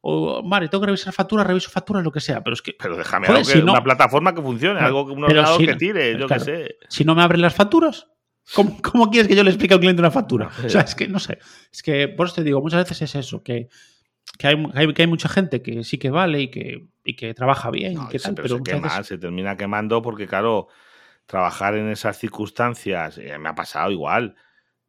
S1: o, vale, tengo que revisar facturas, reviso facturas, lo que sea, pero es que...
S2: Pero déjame algo que, una plataforma que funcione, algo que un ordenador que tire, yo qué sé.
S1: Si no me abren las facturas, ¿cómo, quieres que yo le explique al cliente una factura? O sea, es que no sé, es que por eso te digo, muchas veces es eso, que que hay, que hay mucha gente que sí que vale y que, y que trabaja bien. pero,
S2: se, se termina quemando porque, claro, trabajar en esas circunstancias eh, me ha pasado igual.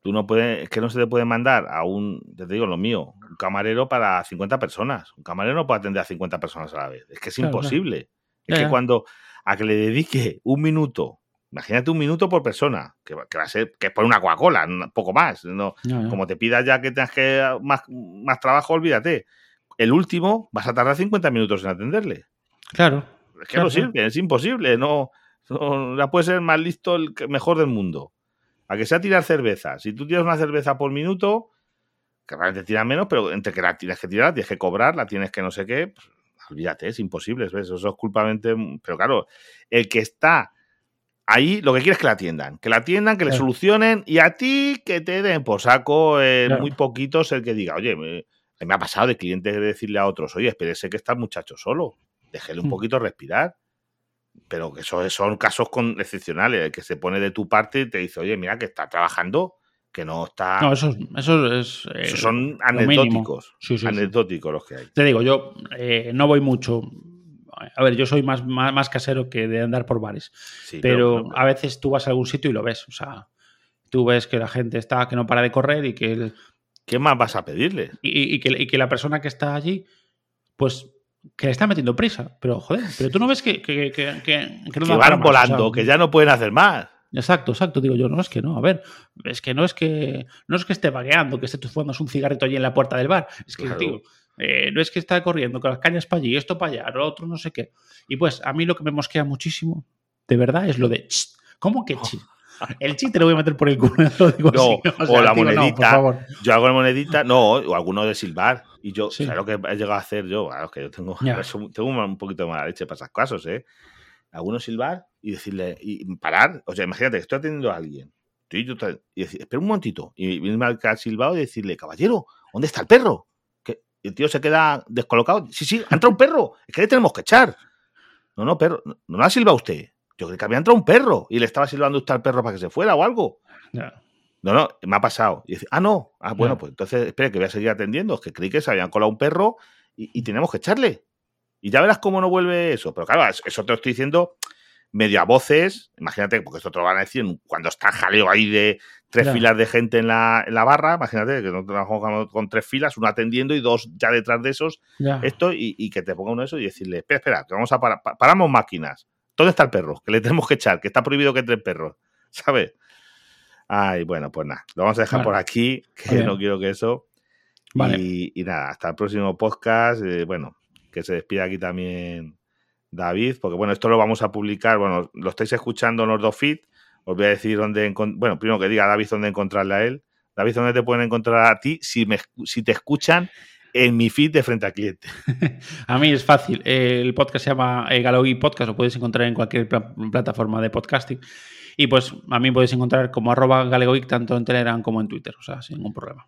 S2: Tú no puedes, es que no se te puede mandar a un, te digo lo mío, un camarero para 50 personas. Un camarero no puede atender a 50 personas a la vez. Es que es imposible. Es que cuando a que le dedique un minuto, imagínate un minuto por persona, que, va a ser, que es por una Coca-Cola, poco más. No, Como te pidas ya que tengas que más, más trabajo, olvídate el último vas a tardar 50 minutos en atenderle.
S1: Claro.
S2: Es que no sirve, es imposible. No, no ya puede ser más listo el mejor del mundo. A que sea tirar cerveza. Si tú tiras una cerveza por minuto, que realmente tiras menos, pero entre que la tienes que tirar, tienes que cobrar, la tienes que no sé qué, pues, olvídate, es imposible. ¿ves? Eso es culpamente. Pero claro, el que está ahí lo que quiere es que la atiendan, que la atiendan, que le solucionen y a ti que te den por saco eh, muy poquitos el que diga, oye, me, me ha pasado de clientes decirle a otros, oye, espérese que está el muchacho solo, déjele un hmm. poquito respirar. Pero que eso son casos con, excepcionales, el que se pone de tu parte y te dice, oye, mira, que está trabajando, que no está.
S1: No, eso, eso es.
S2: Eh, son anecdóticos. anecdóticos los que hay.
S1: Te digo, yo eh, no voy mucho. A ver, yo soy más, más, casero que de andar por bares. pero, a veces tú vas a algún sitio y lo ves. O sea, tú ves que la gente está, que no para de correr y que
S2: ¿Qué más vas a pedirle?
S1: Y, que, la persona que está allí, pues que le está metiendo prisa. Pero, joder, pero tú no ves que, que, que, que,
S2: que van volando, que ya no pueden hacer más.
S1: Exacto, exacto. Digo yo, no es que no, a ver, es que no es que no es que esté vagueando, que esté fumando un cigarrito allí en la puerta del bar. Es que, tío, eh, no es que está corriendo con las cañas para allí, esto para allá, lo otro no sé qué. Y pues a mí lo que me mosquea muchísimo, de verdad, es lo de, ¿cómo que chi? El chi te lo voy a meter por el culo. Lo digo
S2: no, o, la monedita. yo hago la monedita, no, o alguno de silbar. Y yo, sí. lo que he llegado a hacer yo? Claro, que yo tengo, tengo un poquito de mala leche para esas cosas, ¿eh? Algunos silbar y decirle, y parar. O sea, imagínate que estoy atendiendo a alguien. Y, decir, espera un momentito. Y viene al silbado y decirle, caballero, ¿dónde está el perro? Que el tío se queda descolocado. Sí, sí, ha entrado un perro. Es que le tenemos que echar. No, no, perro. No, no ha silbado usted. Yo creo que había entrado un perro y le estaba silbando usted al perro para que se fuera o algo. No, no, me ha pasado. Y dice, ah, no. Ah, bueno, pues entonces, espere, que voy a seguir atendiendo. Es que creí que se habían colado un perro y, y tenemos que echarle. Y ya verás cómo no vuelve eso. Pero claro, eso te lo estoy diciendo medio a voces. Imagínate, porque esto te lo van a decir cuando está jaleo ahí de tres claro. filas de gente en la, en la, barra. Imagínate que no trabajamos con tres filas, uno atendiendo y dos ya detrás de esos. Ya. Esto, y, y, que te ponga uno de eso y decirle, espera, espera, que vamos a parar. Paramos máquinas. ¿Dónde está el perro? Que le tenemos que echar, que está prohibido que entre el perro. ¿Sabes? Ay, bueno, pues nada, lo vamos a dejar vale. por aquí, que no quiero que eso. Vale. Y, y, nada, hasta el próximo podcast. Eh, bueno, que se despida aquí también David, porque bueno, esto lo vamos a publicar, bueno, lo estáis escuchando en los dos feeds, os voy a decir dónde, bueno, primero que diga David dónde encontrarle a él. David, ¿dónde te pueden encontrar a ti si, me, si te escuchan en mi feed de frente al cliente?
S1: a mí es fácil. El podcast se llama eh, Galogui Podcast, lo puedes encontrar en cualquier plataforma de podcasting. Y pues a mí podéis encontrar como arroba galegoic tanto en Telegram como en Twitter, o sea, sin ningún problema.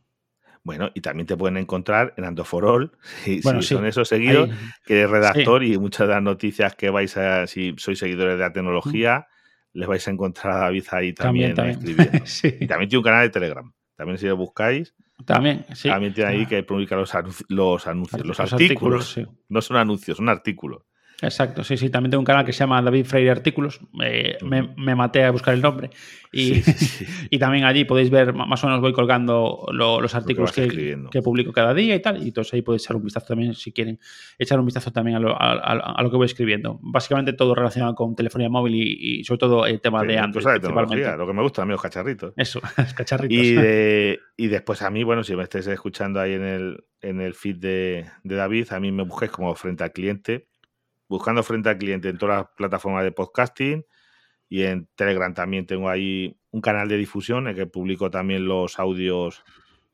S2: Bueno, y también te pueden encontrar en Andoforol, si, bueno, si sí. son esos seguidos, Ahí. que eres redactor sí. y muchas de las noticias que vais a, si sois seguidores de la tecnología, mm. les vais a encontrar a David ahí también, también, también. escribiendo. sí. Y también tiene un canal de Telegram. También si lo buscáis.
S1: También, sí.
S2: También tiene ahí que publica los, anunci los anuncios, los, los artículos. artículos no son anuncios, son artículos.
S1: Exacto, sí, sí. También tengo un canal que se llama David Freire Artículos. Eh, me, me, maté a buscar el nombre. Y, sí, sí, sí. y, también allí podéis ver, más o menos voy colgando lo, los artículos que, que, que, publico cada día y tal. Y entonces ahí podéis echar un vistazo también, si quieren, echar un vistazo también a lo, a, a lo que voy escribiendo. Básicamente todo relacionado con telefonía móvil y, y sobre todo el tema de Android.
S2: Lo que me gusta a mí, los cacharritos.
S1: Eso, los cacharritos.
S2: Y, de, y después a mí, bueno, si me estáis escuchando ahí en el, en el feed de, de David, a mí me busquéis como frente al cliente buscando frente al cliente en todas las plataformas de podcasting y en Telegram también tengo ahí un canal de difusión en que publico también los audios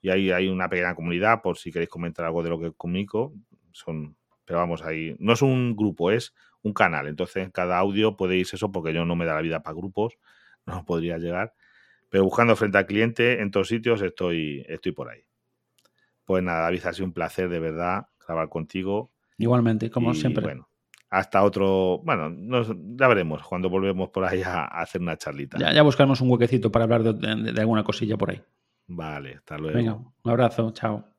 S2: y ahí hay una pequeña comunidad por si queréis comentar algo de lo que comunico. Son, pero vamos, ahí no es un grupo, es un canal. Entonces, en cada audio podéis eso porque yo no me da la vida para grupos, no podría llegar. Pero buscando frente al cliente en todos sitios estoy, estoy por ahí. Pues nada, David, ha sido un placer de verdad grabar contigo.
S1: Igualmente, como y, siempre.
S2: Bueno, hasta otro. Bueno, nos, ya veremos cuando volvemos por ahí a, a hacer una charlita.
S1: Ya, ya, buscaremos un huequecito para hablar de, de, de, alguna cosilla por ahí.
S2: Vale, hasta luego.
S1: Venga, un abrazo, chao.